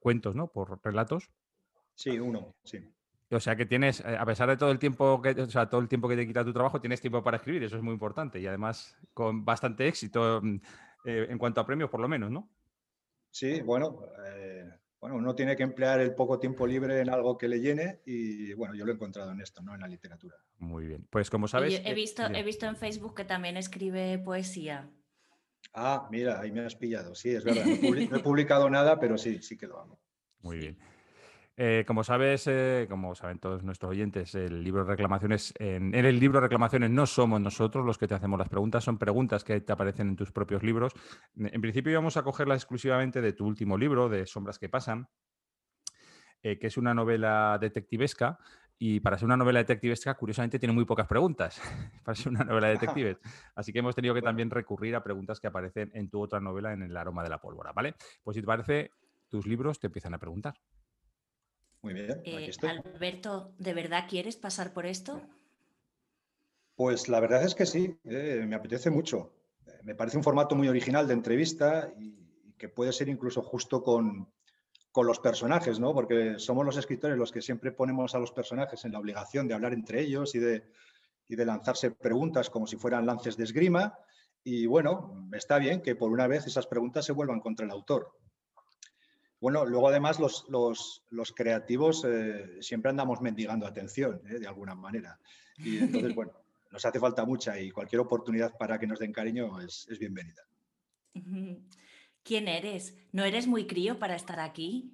cuentos, ¿no? Por relatos. Sí, uno, sí. O sea que tienes, eh, a pesar de todo el tiempo que, o sea, todo el tiempo que te quita tu trabajo, tienes tiempo para escribir, eso es muy importante y además con bastante éxito mm, eh, en cuanto a premios, por lo menos, ¿no? Sí, bueno, eh, bueno, uno tiene que emplear el poco tiempo libre en algo que le llene y bueno, yo lo he encontrado en esto, no en la literatura. Muy bien, pues como sabes. he visto, he visto en Facebook que también escribe poesía. Ah, mira, ahí me has pillado. Sí, es verdad. No he publicado nada, pero sí, sí que lo hago. Muy bien. Eh, como sabes, eh, como saben todos nuestros oyentes, el libro de reclamaciones, en, el libro de reclamaciones no somos nosotros los que te hacemos las preguntas, son preguntas que te aparecen en tus propios libros. En principio íbamos a cogerlas exclusivamente de tu último libro, de Sombras que pasan, eh, que es una novela detectivesca. Y para ser una novela detectivesca, curiosamente, tiene muy pocas preguntas. para ser una novela detective. Así que hemos tenido que también recurrir a preguntas que aparecen en tu otra novela, en El aroma de la pólvora, ¿vale? Pues si te parece, tus libros te empiezan a preguntar. Muy bien. aquí eh, Alberto, ¿de verdad quieres pasar por esto? Pues la verdad es que sí, eh, me apetece mucho. Me parece un formato muy original de entrevista y, que puede ser incluso justo con, los personajes, ¿no? Porque somos los escritores los que siempre ponemos a los personajes en la obligación de hablar entre ellos y de, y de lanzarse preguntas como si fueran lances de esgrima. Y bueno, está bien que por una vez esas preguntas se vuelvan contra el autor. Bueno, luego además los, los, creativos eh, siempre andamos mendigando atención, eh, de alguna manera. Y entonces, bueno, nos hace falta mucha y cualquier oportunidad para que nos den cariño es, bienvenida. ¿Quién eres? ¿No eres muy crío para estar aquí?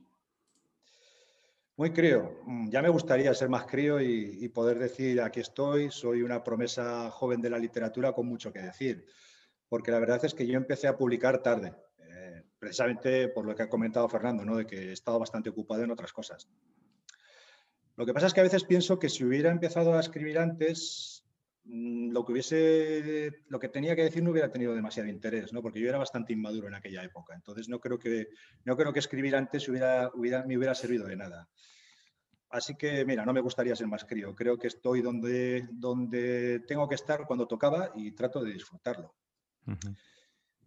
Muy crío. Mm, ya me gustaría ser más crío y, poder decir, aquí estoy, soy una promesa joven de la literatura con mucho que decir. Porque la verdad es que yo empecé a publicar tarde precisamente por lo que ha comentado Fernando, ¿no? de que he estado bastante ocupado en otras cosas. Lo que pasa es que a veces pienso que si hubiera empezado a escribir antes, mm, lo que lo que tenía que decir no hubiera tenido demasiado interés, ¿no? porque yo era bastante inmaduro en aquella época. Entonces no creo que, no creo que escribir antes me hubiera servido de nada. Así que, mira, no me gustaría ser más crío. Creo que estoy donde, donde tengo que estar cuando tocaba y trato de disfrutarlo.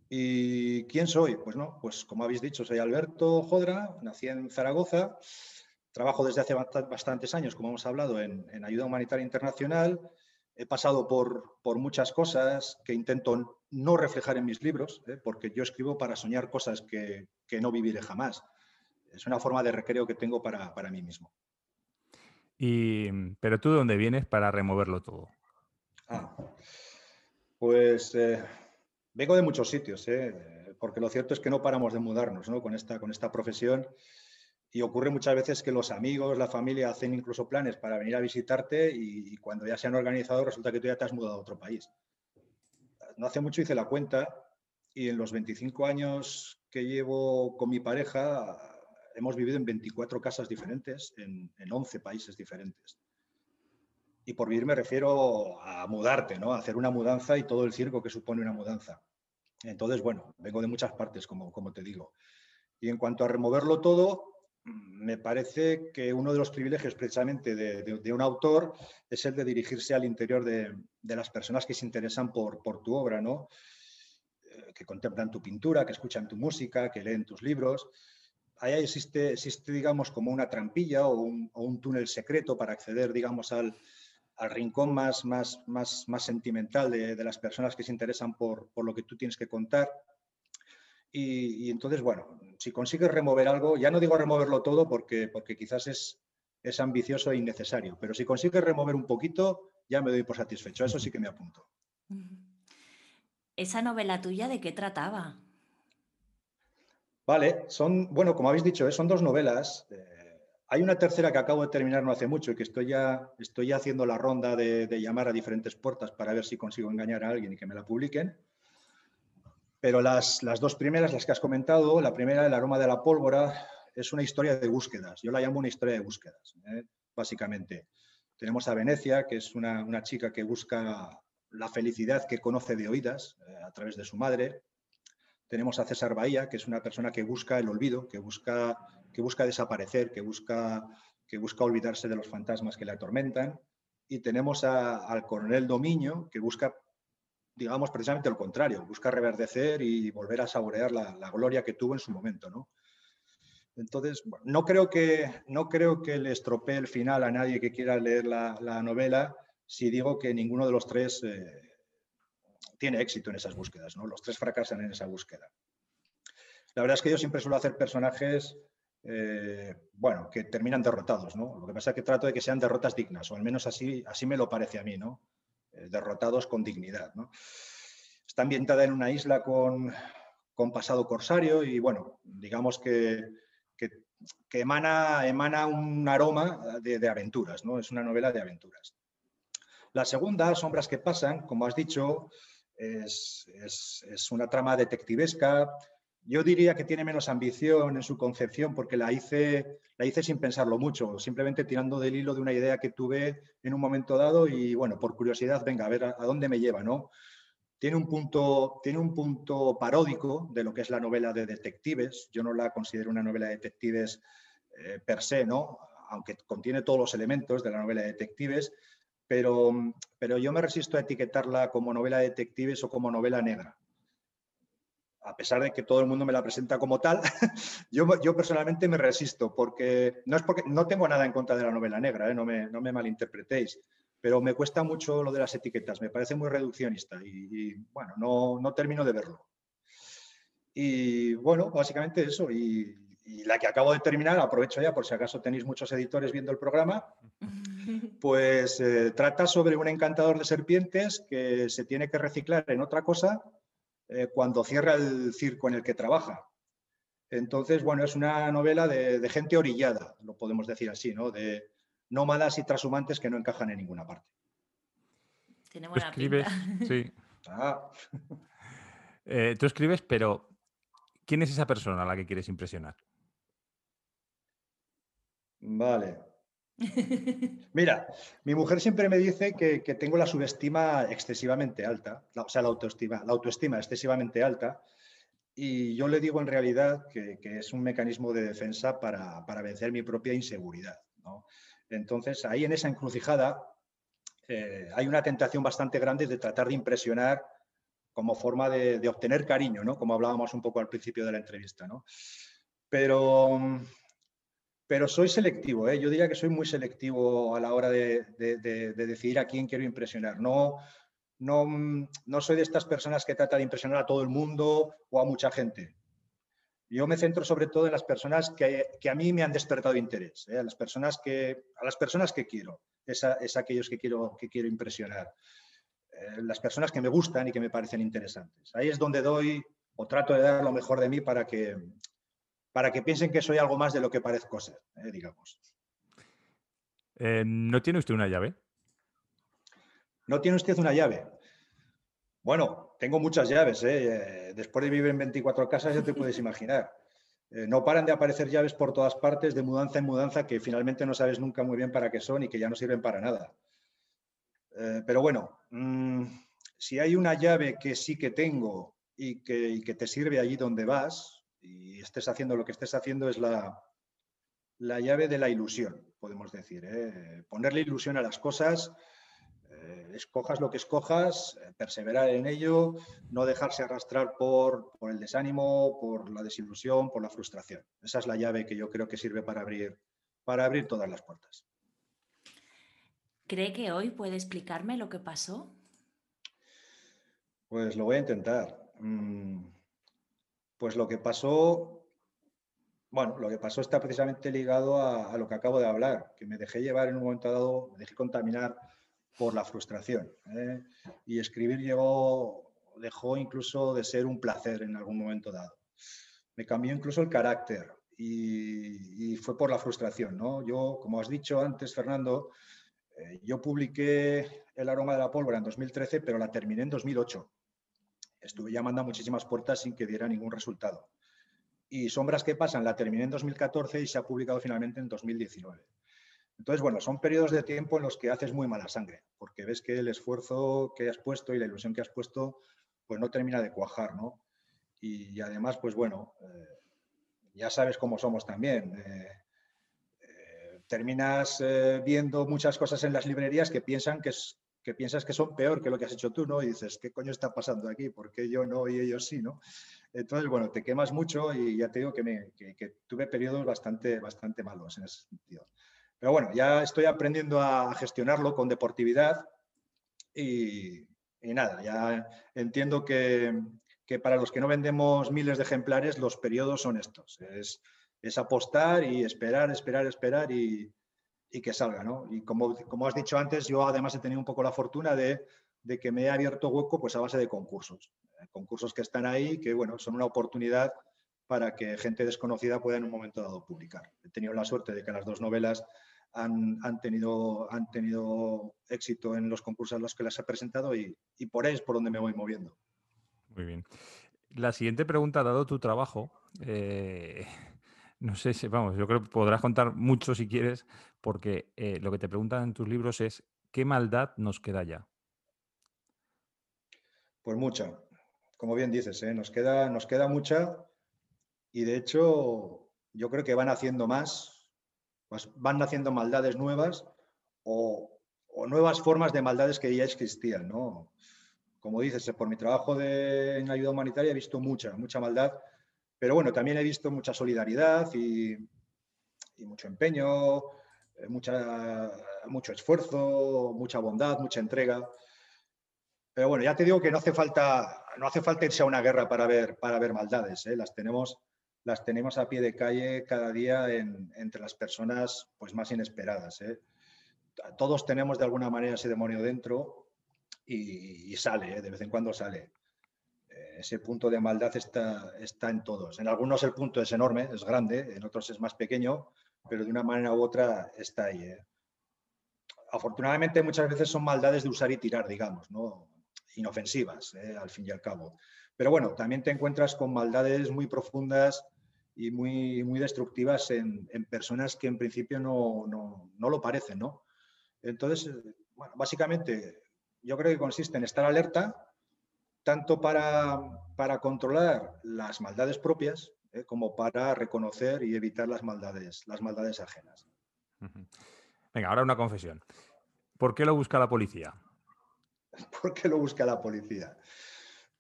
¿Y quién soy? Pues no, pues como habéis dicho, soy Alberto Jodra, nací en Zaragoza, trabajo desde hace bastantes años, como hemos hablado, en, ayuda humanitaria internacional. He pasado por, por, muchas cosas que intento no reflejar en mis libros, ¿eh? porque yo escribo para soñar cosas que, que, no viviré jamás. es una forma de recreo que tengo para, mí mismo. Y, pero tú de dónde vienes para removerlo todo? Ah, pues eh, vengo de muchos sitios, ¿eh? porque lo cierto es que no paramos de mudarnos ¿no? con, esta, con esta profesión y ocurre muchas veces que los amigos, la familia hacen incluso planes para venir a visitarte y, cuando ya se han organizado resulta que tú ya te has mudado a otro país. No hace mucho hice la cuenta y en los 25 años que llevo con mi pareja hemos vivido en 24 casas diferentes, en, en 11 países diferentes. Y por vivir me refiero a mudarte, ¿no? A hacer una mudanza y todo el circo que supone una mudanza. Entonces, bueno, vengo de muchas partes, como, como te digo. Y en cuanto a removerlo todo, me parece que uno de los privilegios precisamente de, un autor es el de dirigirse al interior de, las personas que se interesan por, tu obra, ¿no? Eh, que contemplan tu pintura, que escuchan tu música, que leen tus libros. Ahí existe, existe digamos, como una trampilla o un, túnel secreto para acceder, digamos, al, rincón más, más, más, más sentimental de, las personas que se interesan por, por lo que tú tienes que contar. Y, entonces, bueno, si consigues remover algo, ya no digo removerlo todo porque, porque quizás es, es ambicioso e innecesario, pero si consigues remover un poquito, ya me doy por satisfecho. Eso sí que me apunto. ¿Esa novela tuya de qué trataba? Vale, son, bueno, como habéis dicho, ¿eh? son dos novelas. Eh, hay una tercera que acabo de terminar no hace mucho y que estoy ya, estoy haciendo la ronda de, llamar a diferentes puertas para ver si consigo engañar a alguien y que me la publiquen. Pero las, dos primeras, las que has comentado, la primera, El aroma de la pólvora, es una historia de búsquedas. Yo la llamo una historia de búsquedas, ¿eh? básicamente. Tenemos a Venecia, que es una, chica que busca la felicidad que conoce de oídas eh, a través de su madre. Tenemos a César Bahía, que es una persona que busca el olvido, que busca, que busca desaparecer, que busca, que busca olvidarse de los fantasmas que le atormentan. Y tenemos al coronel Domiño, que busca digamos, precisamente lo contrario, busca reverdecer y volver a saborear la, gloria que tuvo en su momento, ¿no? Entonces, no, creo que, no creo que le estropee el final a nadie que quiera leer la, novela si digo que ninguno de los tres eh, tiene éxito en esas búsquedas, ¿no? Los tres fracasan en esa búsqueda. La verdad es que yo siempre suelo hacer personajes, eh, bueno, que terminan derrotados, ¿no? Lo que pasa es que trato de que sean derrotas dignas, o al menos así, así me lo parece a mí, ¿no? Eh, derrotados con dignidad. Está ambientada en una isla con, pasado corsario y, bueno, digamos que, que, emana, emana, un aroma de, aventuras, ¿no? es una novela de aventuras. La segunda, Sombras que pasan, como has dicho, es, es una trama detectivesca, yo diría que tiene menos ambición en su concepción porque la hice, la hice sin pensarlo mucho, simplemente tirando del hilo de una idea que tuve en un momento dado y bueno, por curiosidad, venga, a ver a, dónde me lleva, ¿no? Tiene un, punto, tiene un punto paródico de lo que es la novela de detectives. Yo no la considero una novela de detectives eh, per se, ¿no? Aunque contiene todos los elementos de la novela de detectives, pero, pero yo me resisto a etiquetarla como novela de detectives o como novela negra a pesar de que todo el mundo me la presenta como tal, yo, yo, personalmente me resisto, porque no es porque no tengo nada en contra de la novela negra, ¿eh? no, me, no, me, malinterpretéis, pero me cuesta mucho lo de las etiquetas, me parece muy reduccionista y, bueno, no, no, termino de verlo. Y bueno, básicamente eso, y, la que acabo de terminar, aprovecho ya por si acaso tenéis muchos editores viendo el programa, pues eh, trata sobre un encantador de serpientes que se tiene que reciclar en otra cosa eh, cuando cierra el circo en el que trabaja. Entonces, bueno, es una novela de, gente orillada, lo podemos decir así, ¿no? De nómadas y transhumantes que no encajan en ninguna parte. Tiene buena escribes, Sí. Ah. Eh, tú escribes, pero ¿quién es esa persona a la que quieres impresionar? Vale. Mira, mi mujer siempre me dice que, tengo la subestima excesivamente alta, o sea, la autoestima, la autoestima excesivamente alta, y yo le digo en realidad que, es un mecanismo de defensa para, vencer mi propia inseguridad. Entonces, ahí en esa encrucijada eh, hay una tentación bastante grande de tratar de impresionar como forma de, obtener cariño, ¿no? como hablábamos un poco al principio de la entrevista. ¿no? Pero pero soy selectivo, ¿eh? yo diría que soy muy selectivo a la hora de, decidir a quién quiero impresionar. No, no, soy de estas personas que trata de impresionar a todo el mundo o a mucha gente. yo me centro sobre todo en las personas que, a mí me han despertado interés, ¿eh? a, las personas que, a las personas que quiero, es, es aquellos que quiero, que quiero impresionar, eh, las personas que me gustan y que me parecen interesantes. Ahí es donde doy o trato de dar lo mejor de mí para que, para que piensen que soy algo más de lo que parezco ser, ¿eh? digamos. ¿No tiene usted una llave? ¿No tiene usted una llave? Bueno, tengo muchas llaves. ¿eh? ¿eh? Después de vivir en 24 casas, ya te puedes imaginar. Eh, no paran de aparecer llaves por todas partes, de mudanza en mudanza, que finalmente no sabes nunca muy bien para qué son y que ya no sirven para nada. Eh, pero bueno, mm, si hay una llave que sí que tengo y que, y que, te sirve allí donde vas y estés haciendo lo que estés haciendo, es la, la llave de la ilusión, podemos decir. Ponerle ilusión a las cosas eh, escojas lo que escojas, eh, perseverar en ello, no dejarse arrastrar por, el desánimo, por la desilusión, por la frustración. Esa es la llave que yo creo que sirve para abrir, para abrir todas las puertas. ¿Cree que hoy puede explicarme lo que pasó? Pues lo voy a intentar. Mm, pues lo que pasó, bueno, lo que pasó está precisamente ligado a, lo que acabo de hablar, que me dejé llevar en un momento dado, me dejé contaminar por la frustración. ¿eh? Y escribir llegó, dejó incluso de ser un placer en algún momento dado. Me cambió incluso el carácter y, fue por la frustración. ¿no? Yo, como has dicho antes, Fernando, eh, yo publiqué El aroma de la pólvora en 2013, pero la terminé en 2008. Estuve llamando a muchísimas puertas sin que diera ningún resultado. Y Sombras que pasan la terminé en 2014 y se ha publicado finalmente en 2019. Entonces, bueno, son periodos de tiempo en los que haces muy mala sangre, porque ves que el esfuerzo que has puesto y la ilusión que has puesto, pues no termina de cuajar, ¿no? Y, además, pues bueno, eh, ya sabes cómo somos también. Eh, eh, terminas viendo muchas cosas en las librerías que piensan que, es, que piensas que son peor que lo que has hecho tú, ¿no? Y dices, ¿qué coño está pasando aquí? ¿Por qué yo no y ellos sí, ¿no? Entonces, bueno, te quemas mucho y ya te digo que, que tuve periodos bastante, bastante malos en ese sentido. Pero bueno, ya estoy aprendiendo a gestionarlo con deportividad y, nada, ya entiendo que, para los que no vendemos miles de ejemplares, los periodos son estos. Es, apostar y esperar, esperar, esperar y, que salga, ¿no? Y como, como, has dicho antes, yo además he tenido un poco la fortuna de, que me he abierto hueco pues a base de concursos. Eh, concursos que están ahí, que bueno, son una oportunidad para que gente desconocida pueda en un momento dado publicar. He tenido la suerte de que las dos novelas han, tenido, han tenido éxito en los concursos a los que las he presentado y, por ahí es por donde me voy moviendo. Muy bien. La siguiente pregunta, dado tu trabajo, eh, no sé si, vamos, yo creo que podrás contar mucho si quieres, porque eh, lo que te preguntan en tus libros es, ¿qué maldad nos queda ya? Pues mucha, como bien dices, ¿eh? nos, queda, nos queda mucha y de hecho yo creo que van haciendo más pues van naciendo maldades nuevas o, nuevas formas de maldades que ya existían, ¿no? Como dices, por mi trabajo de, en ayuda humanitaria he visto mucha, mucha maldad, pero bueno, también he visto mucha solidaridad y, mucho empeño, eh, mucha, mucho esfuerzo, mucha bondad, mucha entrega. Pero bueno, ya te digo que no hace falta, no hace falta irse a una guerra para ver, para ver maldades, ¿eh? las tenemos las tenemos a pie de calle cada día entre las personas pues, más inesperadas. ¿eh? Todos tenemos de alguna manera ese demonio dentro y, sale, ¿eh? de vez en cuando sale. Eh, ese punto de maldad está, está en todos. En algunos el punto es enorme, es grande, en otros es más pequeño, pero de una manera u otra está ahí. Afortunadamente muchas veces son maldades de usar y tirar, digamos, ¿no? inofensivas, al fin y al cabo. Pero bueno, también te encuentras con maldades muy profundas y muy, muy destructivas en, personas que en principio no, lo parecen, ¿no? Entonces, bueno, básicamente yo creo que consiste en estar alerta, tanto para, para controlar las maldades propias, ¿eh? como para reconocer y evitar las maldades, las maldades ajenas. Venga, ahora una confesión. ¿Por qué lo busca la policía? ¿Por qué lo busca la policía?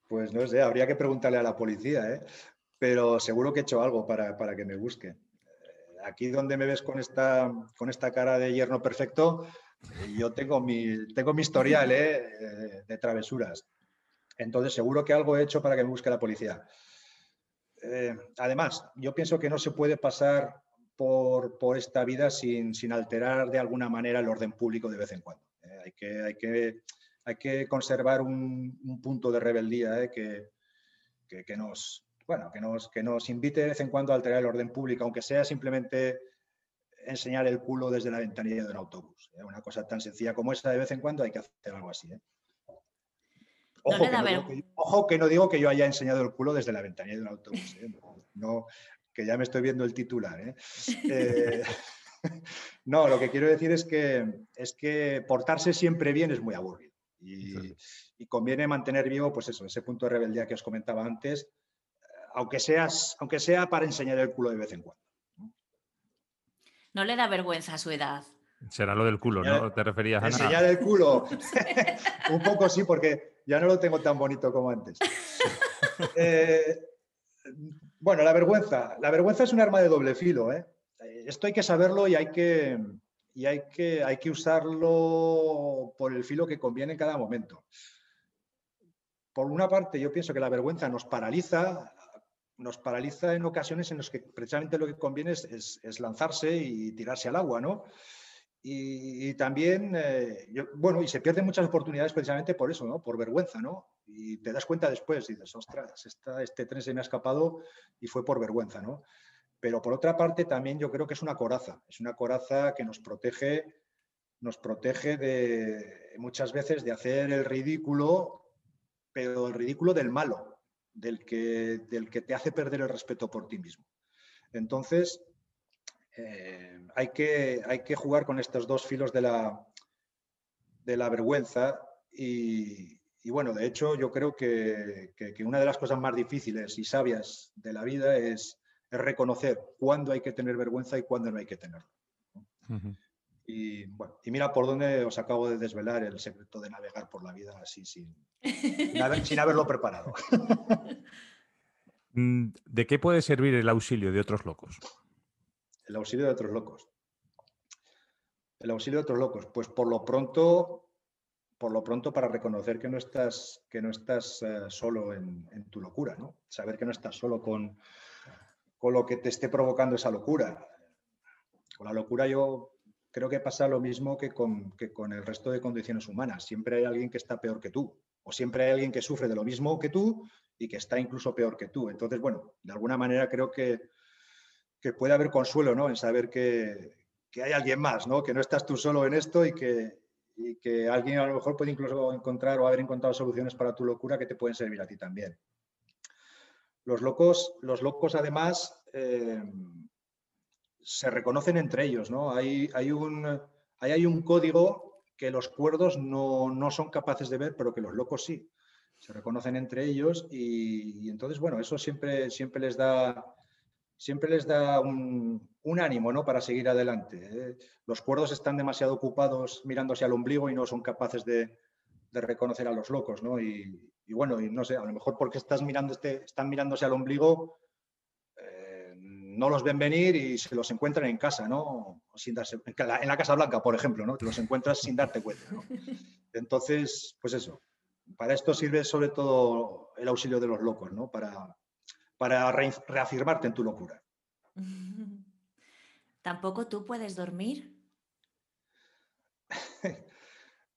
Pues no sé, habría que preguntarle a la policía, ¿eh? pero seguro que he hecho algo para, que me busque. Eh, aquí donde me ves con esta, con esta cara de yerno perfecto, eh, yo tengo mi, tengo mi historial ¿eh? de travesuras. Entonces, seguro que algo he hecho para que me busque la policía. eh, además, yo pienso que no se puede pasar por, por esta vida sin, sin, alterar de alguna manera el orden público de vez en cuando. Eh, hay, que, hay, que, hay, que, conservar un, un punto de rebeldía eh, que, que, nos, bueno, que, nos, que nos invite de vez en cuando a alterar el orden público, aunque sea simplemente enseñar el culo desde la ventanilla de un autobús. Una cosa tan sencilla como esa, de vez en cuando hay que hacer algo así. Ojo, no que no que, ojo, que no digo que yo haya enseñado el culo desde la ventanilla de un autobús. ¿eh? No, que ya me estoy viendo el titular. ¿eh? Eh, no, lo que quiero decir es que, es que portarse siempre bien es muy aburrido. Y, y, conviene mantener vivo, pues eso, ese punto de rebeldía que os comentaba antes, aunque, seas, aunque sea para enseñar el culo de vez en cuando. No le da vergüenza a su edad. Será lo del culo, ¿no? ¿Te referías a Enseñar el culo. Un poco sí, porque ya no lo tengo tan bonito como antes. Eh, bueno, la vergüenza. La vergüenza es un arma de doble filo. ¿eh? Esto hay que saberlo y hay que, y hay que, hay que usarlo por el filo que conviene en cada momento. Por una parte, yo pienso que la vergüenza nos paraliza, nos paraliza en ocasiones en las que precisamente lo que conviene es, es, es lanzarse y tirarse al agua, ¿no? Y, también, eh, bueno, y se pierden muchas oportunidades precisamente por eso, ¿no? Por vergüenza, ¿no? Y te das cuenta después y dices, ostras, este tren se me ha escapado y fue por vergüenza, ¿no? Pero por otra parte también yo creo que es una coraza, es una coraza que nos protege, nos protege de muchas veces de hacer el ridículo, pero el ridículo del malo, del que, del que te hace perder el respeto por ti mismo. Entonces, eh, hay, que, hay que jugar con estos dos filos de la, de la vergüenza y, y bueno, de hecho yo creo que, que, que, una de las cosas más difíciles y sabias de la vida es, es reconocer cuándo hay que tener vergüenza y cuándo no hay que tenerlo. Uh -huh. Y, bueno, y mira por dónde os acabo de desvelar el secreto de navegar por la vida así sin, sin, haber, sin haberlo preparado. Mm, ¿De qué puede servir el auxilio de otros locos? El auxilio de otros locos. El auxilio de otros locos. Pues por lo pronto, por lo pronto para reconocer que no estás, que no estás uh, solo en, en, tu locura, ¿no? Saber que no estás solo con, con lo que te esté provocando esa locura. Con la locura yo creo que pasa lo mismo que con, que con el resto de condiciones humanas. Siempre hay alguien que está peor que tú. O siempre hay alguien que sufre de lo mismo que tú y que está incluso peor que tú. Entonces, bueno, de alguna manera creo que que puede haber consuelo ¿no? en saber que, que, hay alguien más, ¿no? que no estás tú solo en esto y que, y que alguien a lo mejor puede incluso encontrar o haber encontrado soluciones para tu locura que te pueden servir a ti también. Los locos, los locos además, eh, se reconocen entre ellos. ¿no? Hay, hay, un, hay, un código que los cuerdos no, no son capaces de ver, pero que los locos sí. Se reconocen entre ellos y, y entonces, bueno, eso siempre, siempre les da siempre les da un, un ánimo ¿no? para seguir adelante. ¿eh? Los cuerdos están demasiado ocupados mirándose al ombligo y no son capaces de, de reconocer a los locos. ¿no? Y, y, bueno, y no sé, a lo mejor porque estás mirando este, están mirándose al ombligo, eh, no los ven venir y se los encuentran en casa, ¿no? Sin darse, en, la, en la Casa Blanca, por ejemplo, ¿no? te los encuentras sin darte cuenta. ¿no? Entonces, pues eso. Para esto sirve sobre todo el auxilio de los locos, ¿no? Para, para re reafirmarte en tu locura. ¿Tampoco tú puedes dormir?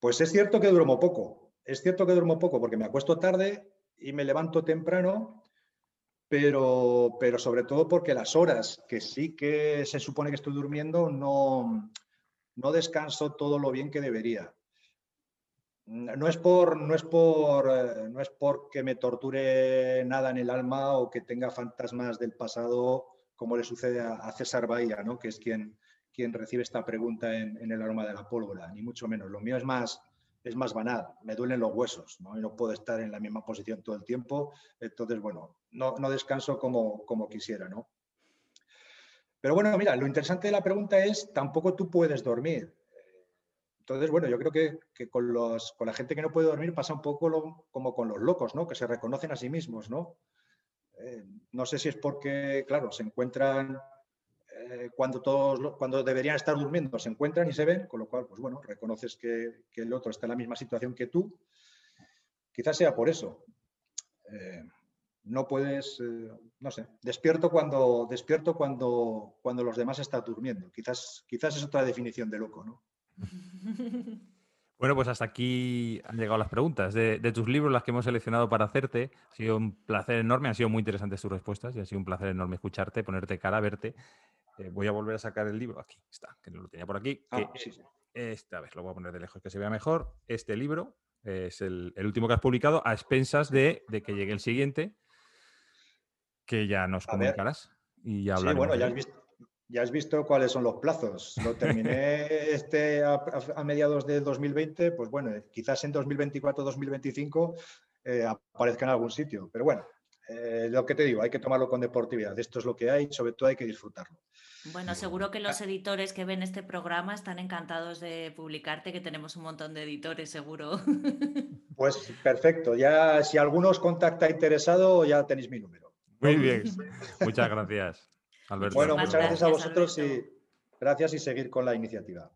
pues es cierto que duermo poco. Es cierto que duermo poco porque me acuesto tarde y me levanto temprano, pero, pero sobre todo porque las horas que sí que se supone que estoy durmiendo no, no descanso todo lo bien que debería no es por no es por eh, no es porque me torture nada en el alma o que tenga fantasmas del pasado como le sucede a, César Bahía, ¿no? que es quien, quien recibe esta pregunta en, en, el aroma de la pólvora, ni mucho menos. Lo mío es más, es más banal, me duelen los huesos, ¿no? Y no puedo estar en la misma posición todo el tiempo, entonces, bueno, no, no descanso como, como quisiera, ¿no? Pero bueno, mira, lo interesante de la pregunta es, tampoco tú puedes dormir. Entonces, bueno, yo creo que, con, los, con, la gente que no puede dormir pasa un poco como con los locos, ¿no? Que se reconocen a sí mismos, ¿no? Eh, no sé si es porque, claro, se encuentran eh, cuando todos, cuando deberían estar durmiendo, se encuentran y se ven, con lo cual, pues bueno, reconoces que, que el otro está en la misma situación que tú. Quizás sea por eso. Eh, no puedes, no sé, despierto cuando, despierto cuando, cuando los demás están durmiendo. Quizás, quizás es otra definición de loco, ¿no? Bueno, pues hasta aquí han llegado las preguntas de, tus libros, las que hemos seleccionado para hacerte. Ha sido un placer enorme, han sido muy interesantes tus respuestas y ha sido un placer enorme escucharte, ponerte cara, verte. Eh, voy a volver a sacar el libro. Aquí está, que no lo tenía por aquí. Ah, sí, sí. Esta vez lo voy a poner de lejos que se vea mejor. Este libro es el, último que has publicado a expensas de, que llegue el siguiente, que ya nos comunicarás. Y ya sí, bueno, ya has visto ya has visto cuáles son los plazos. Lo terminé este a, mediados de 2020, pues bueno, quizás en 2024-2025 eh, aparezca en algún sitio. Pero bueno, eh, lo que te digo, hay que tomarlo con deportividad. Esto es lo que hay, sobre todo hay que disfrutarlo. Bueno, seguro que los editores que ven este programa están encantados de publicarte, que tenemos un montón de editores, seguro. Pues perfecto. Ya si alguno os contacta interesado, ya tenéis mi número. Muy bien. Muchas gracias. Bueno, muchas gracias, a vosotros y gracias y seguir con la iniciativa.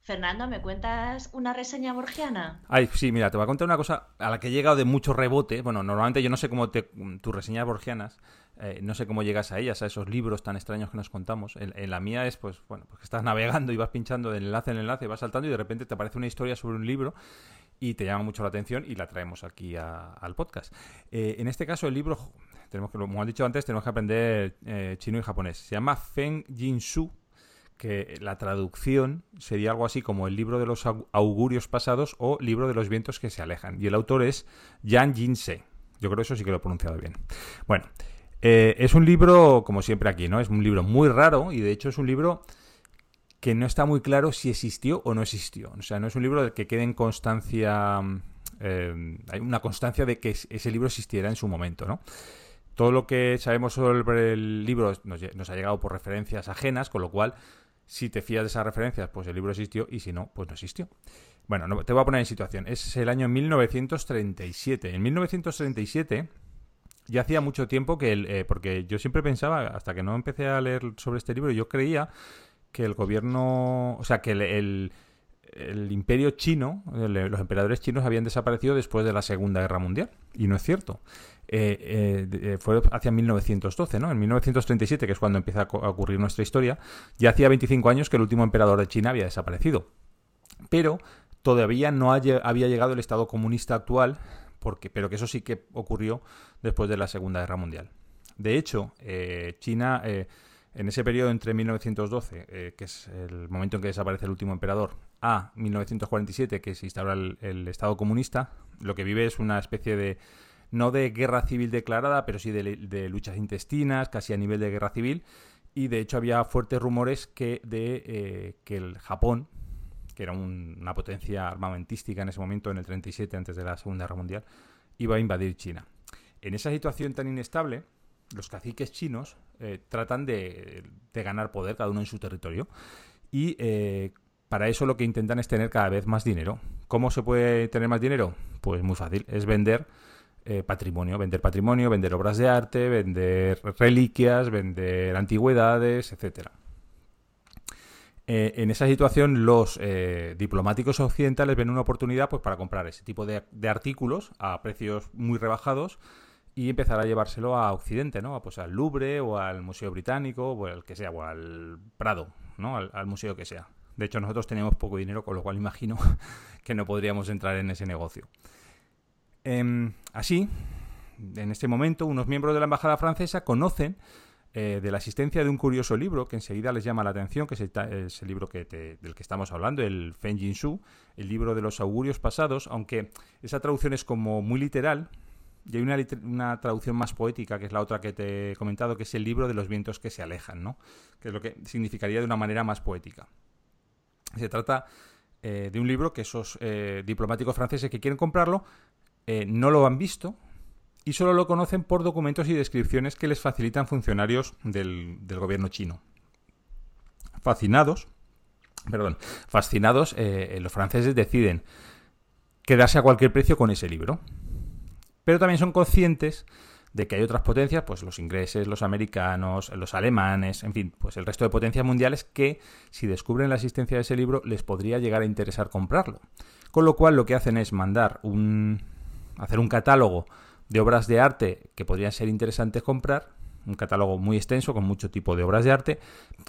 Fernando, ¿me cuentas una reseña borgiana? Ay, sí, mira, te voy a contar una cosa a la que he llegado de mucho rebote. Bueno, normalmente yo no sé cómo te, tus reseñas borgianas, eh, no sé cómo llegas a ellas, a esos libros tan extraños que nos contamos. En, la mía es, pues, bueno, pues que estás navegando y vas pinchando de enlace en enlace, vas saltando y de repente te aparece una historia sobre un libro y te llama mucho la atención y la traemos aquí al podcast. Eh, en este caso, el libro, tenemos que, como han dicho antes, tenemos que aprender eh, chino y japonés. Se llama Feng Jinshu, que la traducción sería algo así como el libro de los augurios pasados o libro de los vientos que se alejan. Y el autor es Yang Jinse. Yo creo que eso sí que lo he pronunciado bien. Bueno, eh, es un libro, como siempre aquí, ¿no? Es un libro muy raro y de hecho es un libro que no está muy claro si existió o no existió. O sea, no es un libro del que quede en constancia. Eh, hay una constancia de que ese libro existiera en su momento, ¿no? Todo lo que sabemos sobre el libro nos, ha llegado por referencias ajenas, con lo cual, si te fías de esas referencias, pues el libro existió y si no, pues no existió. Bueno, te voy a poner en situación. Es el año 1937. En 1937 ya hacía mucho tiempo que, el, eh, porque yo siempre pensaba, hasta que no empecé a leer sobre este libro, yo creía que el gobierno, o sea, que el, el, imperio chino, los emperadores chinos habían desaparecido después de la Segunda Guerra Mundial. Y no es cierto. Eh, eh, eh, fue hacia 1912, ¿no? En 1937, que es cuando empieza a ocurrir nuestra historia, ya hacía 25 años que el último emperador de China había desaparecido. Pero todavía no había llegado el Estado comunista actual, porque, pero que eso sí que ocurrió después de la Segunda Guerra Mundial. De hecho, China en ese periodo entre 1912, eh, que es el momento en que desaparece el último emperador, a 1947, que se instaura el, Estado comunista, lo que vive es una especie de, no de guerra civil declarada, pero sí de, luchas intestinas, casi a nivel de guerra civil, y de hecho había fuertes rumores que de eh, que el Japón, que era una potencia armamentística en ese momento, en el 37, antes de la Segunda Guerra Mundial, iba a invadir China. En esa situación tan inestable, los caciques chinos eh, tratan de, ganar poder, cada uno en su territorio. Y eh, para eso lo que intentan es tener cada vez más dinero. ¿Cómo se puede tener más dinero? Pues muy fácil, es vender eh, patrimonio, vender patrimonio, vender obras de arte, vender reliquias, vender antigüedades, etcétera. en esa situación, los diplomáticos occidentales ven una oportunidad pues, para comprar ese tipo de, artículos a precios muy rebajados y empezar a llevárselo a Occidente, ¿no? Pues al Louvre o al Museo Británico o al que sea, o al Prado, ¿no? Al, museo que sea. De hecho, nosotros tenemos poco dinero, con lo cual imagino que no podríamos entrar en ese negocio. Em, así, en este momento, unos miembros de la Embajada francesa conocen eh, de la existencia de un curioso libro que enseguida les llama la atención, que es el, libro que del que estamos hablando, el Fen Shu, el libro de los augurios pasados, aunque esa traducción es como muy literal, y hay una, traducción más poética, que es la otra que te he comentado, que es el libro de los vientos que se alejan, ¿no? Que es lo que significaría de una manera más poética. Se trata eh, de un libro que esos eh, diplomáticos franceses que quieren comprarlo eh, no lo han visto y solo lo conocen por documentos y descripciones que les facilitan funcionarios del, del gobierno chino. Fascinados, perdón, fascinados, los franceses deciden quedarse a cualquier precio con ese libro pero también son conscientes de que hay otras potencias, pues los ingleses, los americanos, los alemanes, en fin, pues el resto de potencias mundiales que si descubren la existencia de ese libro les podría llegar a interesar comprarlo. Con lo cual lo que hacen es mandar un hacer un catálogo de obras de arte que podrían ser interesantes comprar, un catálogo muy extenso con mucho tipo de obras de arte,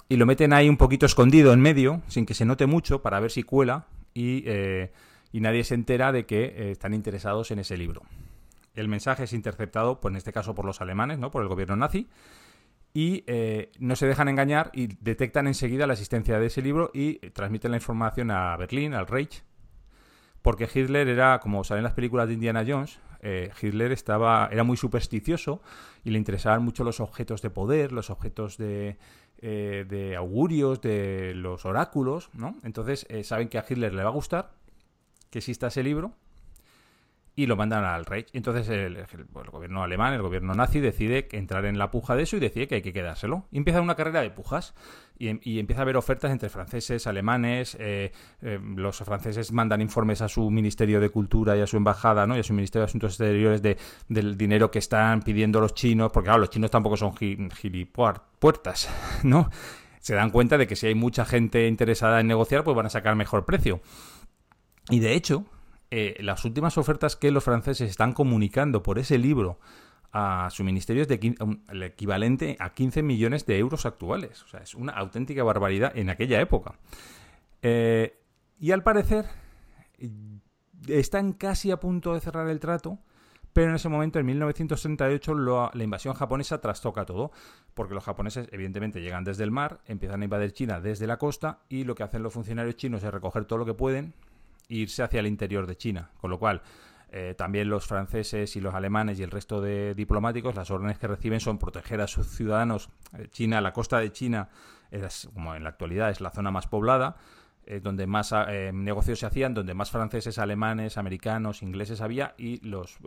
y lo meten ahí un poquito escondido en medio, sin que se note mucho, para ver si cuela y, eh, nadie se entera de que eh, están interesados en ese libro. El mensaje es interceptado, pues en este caso por los alemanes, ¿no? por el gobierno nazi, y eh, no se dejan engañar y detectan enseguida la existencia de ese libro y transmiten la información a Berlín, al Reich, porque Hitler era, como salen las películas de Indiana Jones, eh, Hitler estaba, era muy supersticioso y le interesaban mucho los objetos de poder, los objetos de, eh, augurios, de los oráculos, ¿no? Entonces eh, saben que a Hitler le va a gustar que exista ese libro y lo mandan al rey. Entonces el, gobierno alemán, el gobierno nazi, decide entrar en la puja de eso y decide que hay que quedárselo. Y empieza una carrera de pujas y, empieza a haber ofertas entre franceses, alemanes. Eh, eh, los franceses mandan informes a su Ministerio de Cultura y a su embajada ¿no? y a su Ministerio de Asuntos Exteriores de, del dinero que están pidiendo los chinos, porque claro, los chinos tampoco son gilipuertas, ¿no? Se dan cuenta de que si hay mucha gente interesada en negociar, pues van a sacar mejor precio. Y de hecho, eh, las últimas ofertas que los franceses están comunicando por ese libro a su ministerio es de el equivalente a 15 millones de euros actuales. O sea, es una auténtica barbaridad en aquella época. Eh, y al parecer están casi a punto de cerrar el trato, pero en ese momento, en 1938, la invasión japonesa trastoca todo, porque los japoneses evidentemente llegan desde el mar, empiezan a invadir China desde la costa y lo que hacen los funcionarios chinos es recoger todo lo que pueden, irse hacia el interior de China. Con lo cual, eh, también los franceses y los alemanes y el resto de diplomáticos, las órdenes que reciben son proteger a sus ciudadanos. Eh, China, la costa de China, es, como en la actualidad es la zona más poblada, eh, donde más negocios se hacían, donde más franceses, alemanes, americanos, ingleses había y los...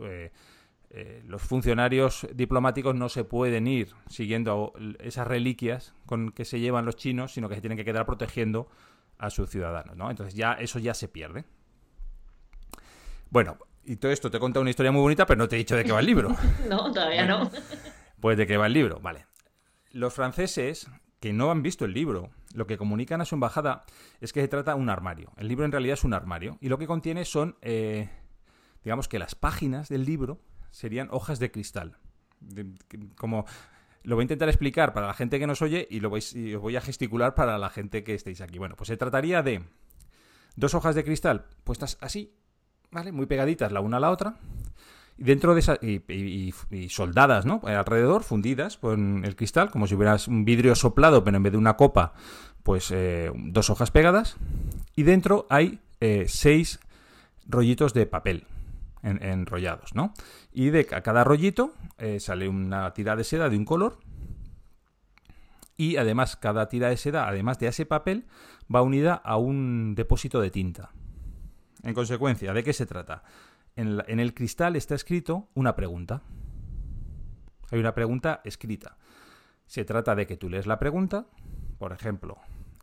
los funcionarios diplomáticos no se pueden ir siguiendo esas reliquias con que se llevan los chinos, sino que se tienen que quedar protegiendo a sus ciudadanos, ¿no? Entonces ya eso ya se pierde. Bueno, y todo esto te he contado una historia muy bonita, pero no te he dicho de qué va el libro. no, todavía no. Pues de qué va el libro, vale. Los franceses que no han visto el libro, lo que comunican a su embajada es que se trata de un armario. El libro en realidad es un armario y lo que contiene son, eh, digamos que las páginas del libro serían hojas de cristal. como lo voy a intentar explicar para la gente que nos oye y lo voy, os voy a gesticular para la gente que estéis aquí. Bueno, pues se trataría de dos hojas de cristal puestas así, ¿vale? Muy pegaditas la una a la otra. Y dentro de esas. Y, soldadas, ¿no? Alrededor, fundidas con el cristal, como si hubieras un vidrio soplado, pero en vez de una copa, pues eh, dos hojas pegadas. Y dentro hay eh, seis rollitos de papel enrollados, ¿no? Y de cada rollito eh, sale una tira de seda de un color. Y además, cada tira de seda, además de ese papel, va unida a un depósito de tinta. En consecuencia, ¿de qué se trata? En, el cristal está escrito una pregunta. Hay una pregunta escrita. Se trata de que tú lees la pregunta, por ejemplo,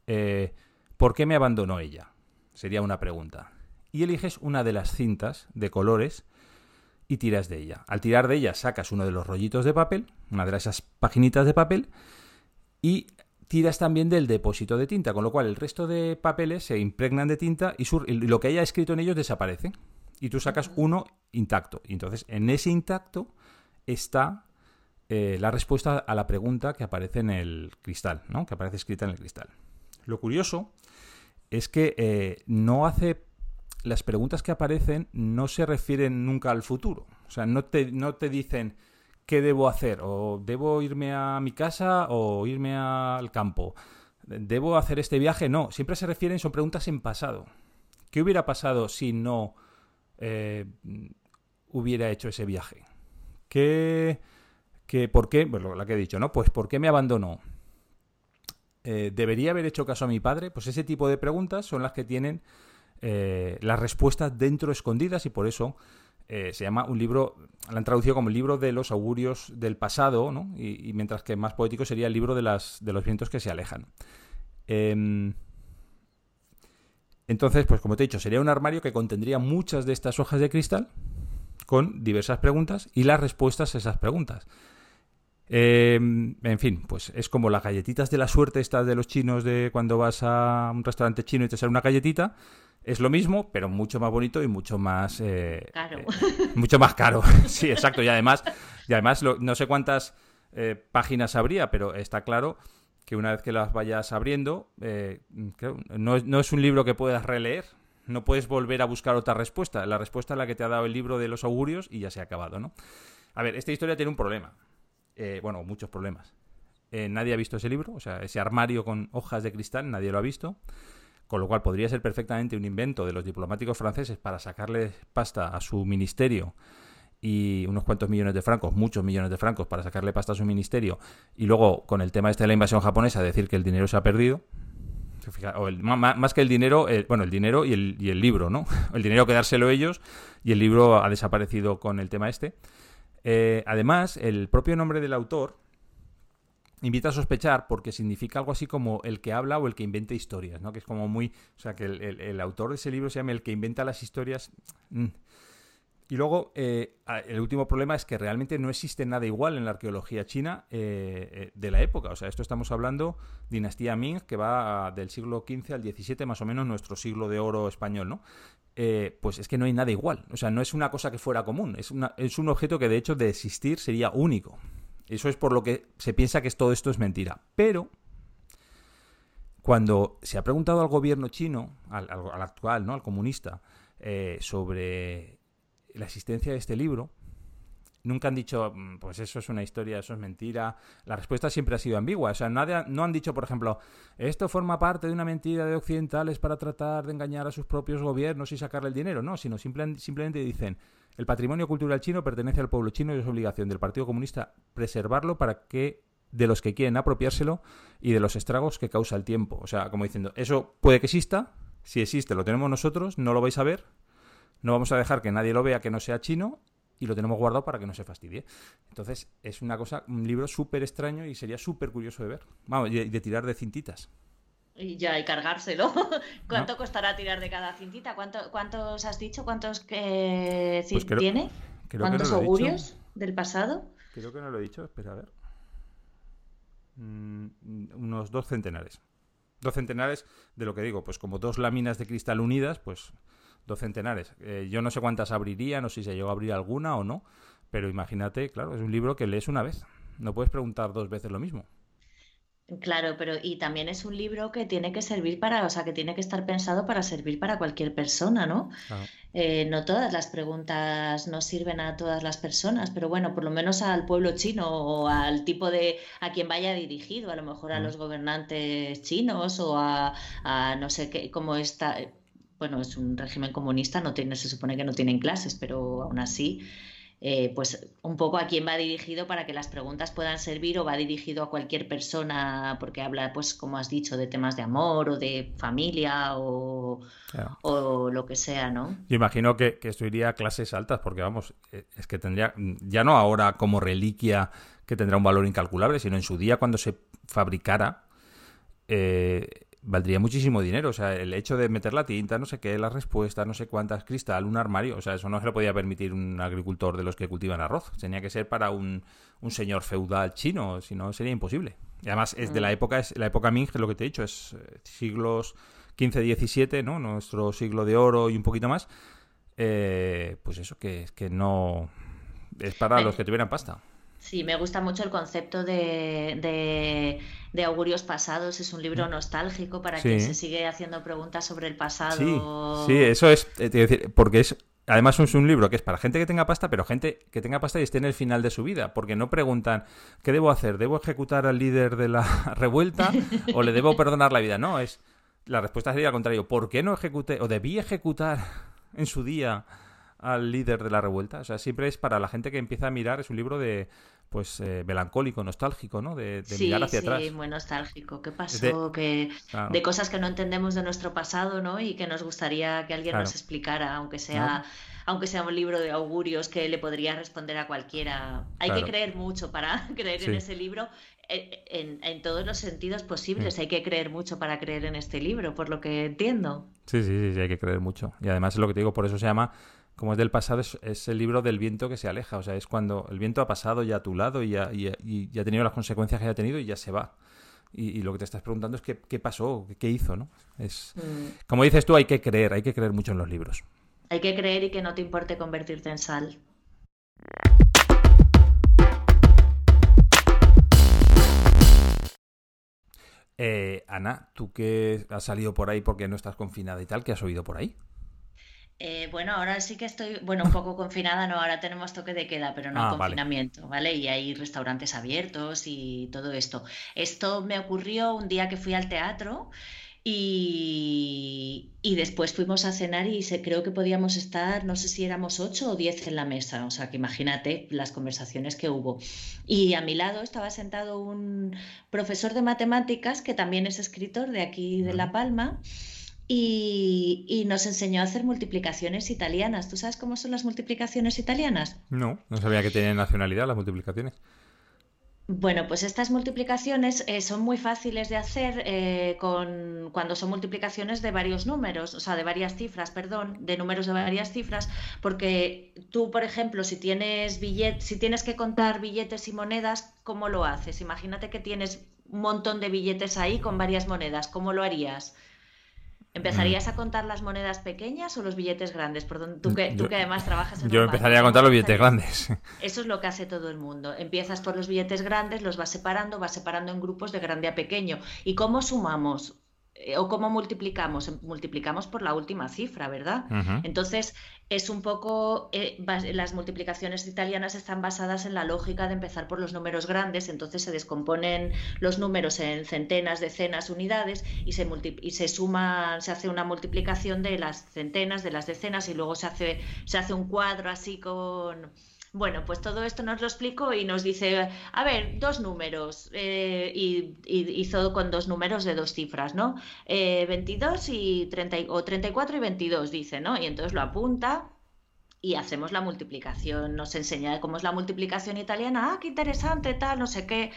eh, ¿por qué me abandonó ella? Sería una pregunta y eliges una de las cintas de colores y tiras de ella. Al tirar de ella sacas uno de los rollitos de papel, una de esas paginitas de papel, y tiras también del depósito de tinta, con lo cual el resto de papeles se impregnan de tinta y, lo que haya escrito en ellos desaparece. Y tú sacas uno intacto. Y entonces en ese intacto está eh, la respuesta a la pregunta que aparece en el cristal, ¿no? que aparece escrita en el cristal. Lo curioso es que eh, no hace las preguntas que aparecen no se refieren nunca al futuro. O sea, no te, no te dicen qué debo hacer, o debo irme a mi casa o irme al campo. ¿Debo hacer este viaje? No, siempre se refieren, son preguntas en pasado. ¿Qué hubiera pasado si no eh, hubiera hecho ese viaje? ¿Qué, qué, ¿Por qué? Pues la que he dicho, ¿no? Pues ¿por qué me abandonó? Eh, ¿Debería haber hecho caso a mi padre? Pues ese tipo de preguntas son las que tienen eh, las respuestas dentro escondidas y por eso eh, se llama un libro, la han traducido como el libro de los augurios del pasado, ¿no? y, mientras que más poético sería el libro de, las, de los vientos que se alejan. Em, entonces, pues como te he dicho, sería un armario que contendría muchas de estas hojas de cristal con diversas preguntas y las respuestas a esas preguntas. Em, en fin, pues es como las galletitas de la suerte estas de los chinos de cuando vas a un restaurante chino y te sale una galletita. Es lo mismo, pero mucho más bonito y mucho más... Eh, caro. Eh, mucho más caro. sí, exacto. Y además, y además no sé cuántas eh, páginas habría, pero está claro que una vez que las vayas abriendo, no, no es un libro que puedas releer, no puedes volver a buscar otra respuesta. La respuesta es la que te ha dado el libro de los augurios y ya se ha acabado, ¿no? A ver, esta historia tiene un problema. Eh, bueno, muchos problemas. Eh, nadie ha visto ese libro, o sea, ese armario con hojas de cristal, nadie lo ha visto. Con lo cual podría ser perfectamente un invento de los diplomáticos franceses para sacarle pasta a su ministerio y unos cuantos millones de francos, muchos millones de francos para sacarle pasta a su ministerio y luego con el tema este de la invasión japonesa decir que el dinero se ha perdido o más, que el dinero, bueno, el dinero y el, y el, libro, ¿no? El dinero quedárselo ellos y el libro ha desaparecido con el tema este. Eh, además, el propio nombre del autor invita a sospechar porque significa algo así como el que habla o el que inventa historias, ¿no? Que es como muy... O sea, que el, autor de ese libro se llama el que inventa las historias. Mm. Y luego, eh, el último problema es que realmente no existe nada igual en la arqueología china eh, eh, de la época. O sea, esto estamos hablando dinastía Ming, que va del siglo XV al XVII, más o menos nuestro siglo de oro español, ¿no? pues es que no hay nada igual. O sea, no es una cosa que fuera común. Es, una, es un objeto que, de hecho, de existir sería único. Eso es por lo que se piensa que todo esto es mentira. Pero, cuando se ha preguntado al gobierno chino, al, al actual, ¿no? Al comunista, sobre la existencia de este libro, nunca han dicho, mm, pues eso es una historia, eso es mentira. La respuesta siempre ha sido ambigua. O sea, no han dicho, por ejemplo, esto forma parte de una mentira de occidentales para tratar de engañar a sus propios gobiernos y sacarle el dinero. No, sino simplemente dicen, el patrimonio cultural chino pertenece al pueblo chino y es obligación del Partido Comunista preservarlo para que de los que quieren apropiárselo y de los estragos que causa el tiempo. O sea, como diciendo, eso puede que exista, si existe lo tenemos nosotros, no lo vais a ver, no vamos a dejar que nadie lo vea que no sea chino y lo tenemos guardado para que no se fastidie. Entonces, es una cosa, un libro súper extraño y sería súper curioso de ver. Vamos, y de, tirar de cintitas. Y ya, y cargárselo. ¿Cuánto costará tirar de cada cintita? ¿Cuánto, ¿Cuántos has dicho? ¿Cuántos que pues tiene? ¿Cuántos augurios del pasado? Creo que no lo he dicho, espera a ver. Mm, unos dos centenares. Dos centenares de lo que digo, pues como dos láminas de cristal unidas, pues dos centenares. Eh, yo no sé cuántas abriría, no sé si se llegó a abrir alguna o no, pero imagínate, claro, es un libro que lees una vez. No puedes preguntar dos veces lo mismo. Claro, pero y también es un libro que tiene que servir para, o sea, que tiene que estar pensado para servir para cualquier persona, ¿no? Eh, no todas las preguntas nos sirven a todas las personas, pero bueno, por lo menos al pueblo chino o al tipo de, a quien vaya dirigido, a lo mejor a los gobernantes chinos o a, a no sé qué, cómo está, bueno, es un régimen comunista, no tiene, se supone que no tienen clases, pero aún así, eh, pues un poco a quién va dirigido para que las preguntas puedan servir o va dirigido a cualquier persona porque habla, pues como has dicho, de temas de amor o de familia o, lo que sea, ¿no? Yo imagino que, esto iría a clases altas porque, vamos, eh, es que tendría, ya no ahora como reliquia que tendrá un valor incalculable, sino en su día cuando se fabricara. Eh, valdría muchísimo dinero. O sea, el hecho de meter la tinta, no sé qué, la respuesta, no sé cuántas, cristal, un armario. O sea, eso no se lo podía permitir un agricultor de los que cultivan arroz. Tenía que ser para un, un señor feudal chino, si no sería imposible. Y además es de la mm. época, es la época Ming, lo que te he dicho, es eh, siglos 15, 17, ¿no? Nuestro siglo de oro y un poquito más. Eh, pues eso, que, que no... Es para los que tuvieran pasta. Sí, me gusta mucho el concepto de, de, augurios pasados. Es un libro mm. nostálgico para quien se sigue haciendo preguntas sobre el pasado. Sí, sí eso es, eh, decir, porque es Además es un libro que es para gente que tenga pasta, pero gente que tenga pasta y esté en el final de su vida, porque no preguntan, ¿qué debo hacer? ¿Debo ejecutar al líder de la revuelta o le debo perdonar la vida? No, es la respuesta sería al contrario, ¿por qué no ejecuté o debí ejecutar en su día al líder de la revuelta? O sea, siempre es para la gente que empieza a mirar, es un libro de pues eh, melancólico, nostálgico, ¿no? De, mirar hacia atrás. Sí, muy nostálgico. ¿Qué pasó? De, que, de cosas que no entendemos de nuestro pasado, ¿no? Y que nos gustaría que alguien nos explicara, aunque sea, aunque sea un libro de augurios que le podría responder a cualquiera. Hay que creer mucho para creer en ese libro. Eh, en, todos los sentidos posibles. Hay que creer mucho para creer en este libro, por lo que entiendo. Sí, sí, sí, hay que creer mucho. Y además es lo que te digo, por eso se llama como es del pasado, es, el libro del viento que se aleja. O sea, es cuando el viento ha pasado ya a tu lado y ya, ha tenido las consecuencias que ha tenido y ya se va. Y, lo que te estás preguntando es qué, pasó, qué, hizo, ¿no? Es, mm. Como dices tú, hay que creer, hay que creer mucho en los libros. Hay que creer y que no te importe convertirte en sal. Eh, Ana, tú que has salido por ahí porque no estás confinada y tal, ¿qué has oído por ahí? Eh, bueno, ahora sí que estoy, bueno, un poco confinada, no, ahora tenemos toque de queda, pero no ah, confinamiento, ¿vale? Y hay restaurantes abiertos y todo esto. Esto me ocurrió un día que fui al teatro y, después fuimos a cenar y se, creo que podíamos estar, no sé si éramos ocho o diez en la mesa, o sea que imagínate las conversaciones que hubo. Y a mi lado estaba sentado un profesor de matemáticas que también es escritor de aquí de La Palma y, nos enseñó a hacer multiplicaciones italianas. ¿Tú sabes cómo son las multiplicaciones italianas? No, no sabía que tenían nacionalidad las multiplicaciones. Bueno, pues estas multiplicaciones eh, son muy fáciles de hacer eh, con, cuando son multiplicaciones de varios números, o sea, de varias cifras, perdón, de números de varias cifras, porque tú, por ejemplo, si tienes billet, si tienes que contar billetes y monedas, ¿cómo lo haces? Imagínate que tienes un montón de billetes ahí con varias monedas, ¿cómo lo harías? ¿Empezarías mm. a contar las monedas pequeñas o los billetes grandes? Por tú, que, tú que además trabajas en Yo empezaría a contar los billetes grandes. Eso es lo que hace todo el mundo. Empiezas por los billetes grandes, los vas separando, vas separando en grupos de grande a pequeño. ¿Y cómo sumamos? Eh, o cómo multiplicamos, em, multiplicamos por la última cifra, ¿verdad? Entonces, es un poco, eh, las multiplicaciones italianas están basadas en la lógica de empezar por los números grandes, entonces se descomponen los números en centenas, decenas, unidades y se, y se suma, se hace una multiplicación de las centenas, de las decenas y luego se hace, se hace un cuadro así con bueno, pues todo esto nos lo explico y nos dice, a ver, dos números, eh, y, hizo con dos números de dos cifras, ¿no? 22 eh, y 30, o 34 y 22, dice, ¿no? Y entonces lo apunta y hacemos la multiplicación, nos enseña cómo es la multiplicación italiana, ah, qué interesante, tal, no sé qué.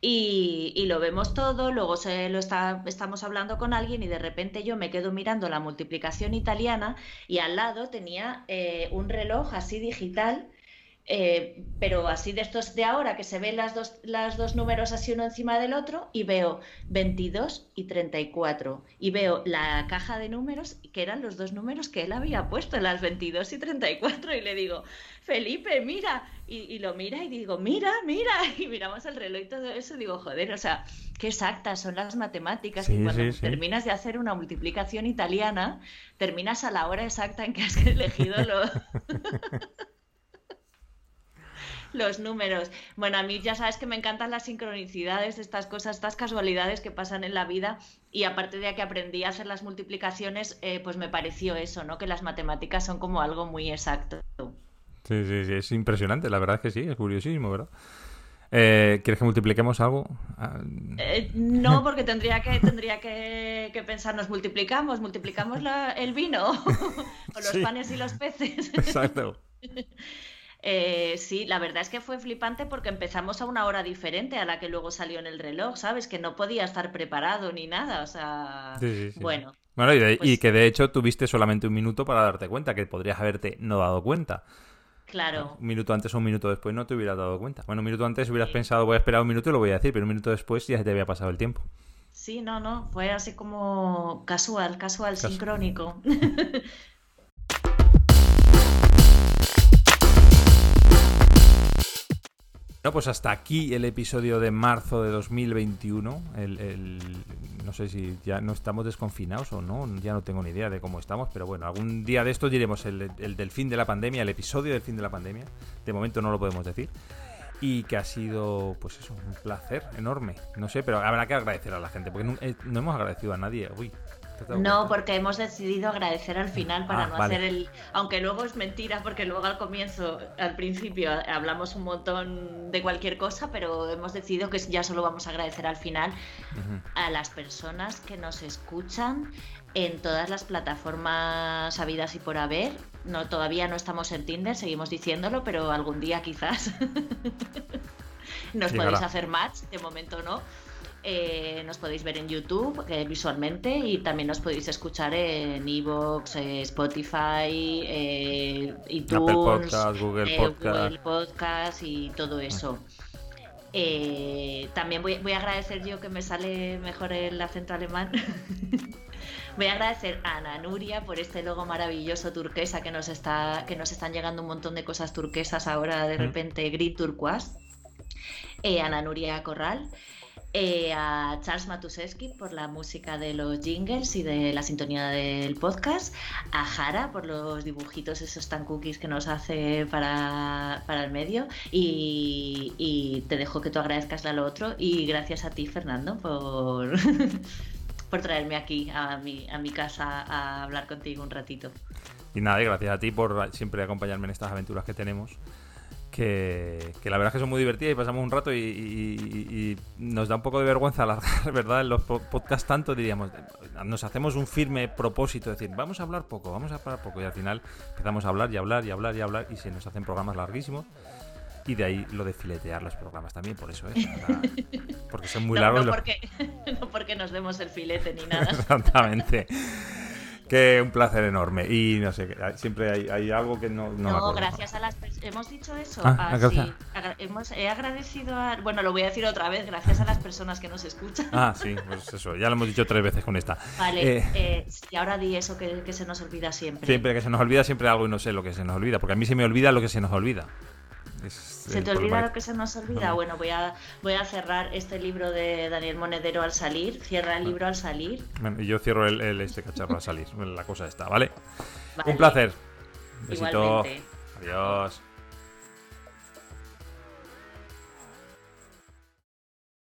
Y, lo vemos todo, luego se lo está, estamos hablando con alguien y de repente yo me quedo mirando la multiplicación italiana y al lado tenía eh, un reloj así digital eh, pero así de estos de ahora, que se ven las dos, las dos números así uno encima del otro, y veo 22 y 34. Y veo la caja de números, que eran los dos números que él había puesto, las 22 y 34. Y le digo, Felipe, mira. Y, lo mira y digo, mira, mira. Y miramos el reloj y todo eso. digo, joder, o sea, qué exactas son las matemáticas. y cuando terminas de hacer una multiplicación italiana, terminas a la hora exacta en que has elegido lo. los números. Bueno, a mí ya sabes que me encantan las sincronicidades, estas cosas, estas casualidades que pasan en la vida y aparte de que aprendí a hacer las multiplicaciones, eh, pues me pareció eso, ¿no? Que las matemáticas son como algo muy exacto. Sí, sí, sí, es impresionante, la verdad es que sí, es curiosísimo, ¿verdad? Eh, ¿Quieres que multipliquemos algo? Ah, eh, no, porque tendría que tendría que, pensar, nos multiplicamos, multiplicamos el vino o los panes y los peces. Exacto. Eh, sí, la verdad es que fue flipante porque empezamos a una hora diferente a la que luego salió en el reloj, ¿sabes? Que no podía estar preparado ni nada, o sea, bueno. Bueno, y, pues que de hecho tuviste solamente un minuto para darte cuenta, que podrías haberte no dado cuenta. Claro. Un minuto antes o un minuto después no te hubieras dado cuenta. Bueno, un minuto antes hubieras pensado, voy a esperar un minuto y lo voy a decir, pero un minuto después ya se te había pasado el tiempo. Sí, no, no, fue así como casual, casual, sincrónico. pues hasta aquí el episodio de marzo de 2021. El, no sé si ya no estamos desconfinados o no, ya no tengo ni idea de cómo estamos, pero bueno, algún día de estos diremos el, del fin de la pandemia, el episodio del fin de la pandemia. De momento no lo podemos decir. Y que ha sido, pues eso, un placer enorme. No sé, pero habrá que agradecer a la gente, porque no, eh, no hemos agradecido a nadie. Uy, no, porque hemos decidido agradecer al final para ah, no hacer el. Aunque luego es mentira, porque luego al comienzo, al principio, hablamos un montón de cualquier cosa, pero hemos decidido que ya solo vamos a agradecer al final a las personas que nos escuchan en todas las plataformas habidas y por haber. No, todavía no estamos en Tinder, seguimos diciéndolo, pero algún día quizás nos podéis hacer match, de momento no eh, nos podéis ver en YouTube eh, visualmente y también nos podéis escuchar en Evox, Spotify, iTunes, Google Podcast. y todo eso. también voy, voy, a agradecer yo que me sale mejor el acento alemán. Voy a agradecer a Ana Nuria por este logo maravilloso turquesa que nos está que nos están llegando un montón de cosas turquesas ahora de repente gris turquoise. Eh, Ana Nuria Corral. Eh, a Charles Matuszewski por la música de los jingles y de la sintonía del podcast, a Jara por los dibujitos esos tan cookies que nos hace para, el medio y, y, te dejo que tú agradezcas a lo otro y gracias a ti Fernando por, por traerme aquí a mi, a mi casa a hablar contigo un ratito. Y nada, gracias a ti por siempre acompañarme en estas aventuras que tenemos. Que, la verdad es que son muy divertidas y pasamos un rato y, nos da un poco de vergüenza alargar, ¿verdad? En los podcasts tanto diríamos, nos hacemos un firme propósito, de decir, vamos a hablar poco, vamos a hablar poco y al final empezamos a hablar y hablar y hablar y hablar y se nos hacen programas larguísimos y de ahí lo de filetear los programas también, por eso es. porque son muy largos. No porque, no porque nos demos el filete ni nada. Exactamente. Que un placer enorme. Y no sé, siempre hay, hay algo que no. No, no gracias a las Hemos dicho eso. Ah, ah, sí. Hemos, he agradecido a. Bueno, lo voy a decir otra vez, gracias a las personas que nos escuchan. Ah, sí, pues eso. Ya lo hemos dicho tres veces con esta. Vale, eh, eh, y ahora di eso que, que se nos olvida siempre. Siempre que se nos olvida, siempre algo y no sé lo que se nos olvida. Porque a mí se me olvida lo que se nos olvida. ¿Se te olvida lo que se nos olvida? Bueno, voy a, voy a cerrar este libro de Daniel Monedero al salir. Cierra el libro al salir. Bueno, y yo cierro el, este cacharro al salir. La cosa está, ¿vale? Un placer. Besito. Adiós.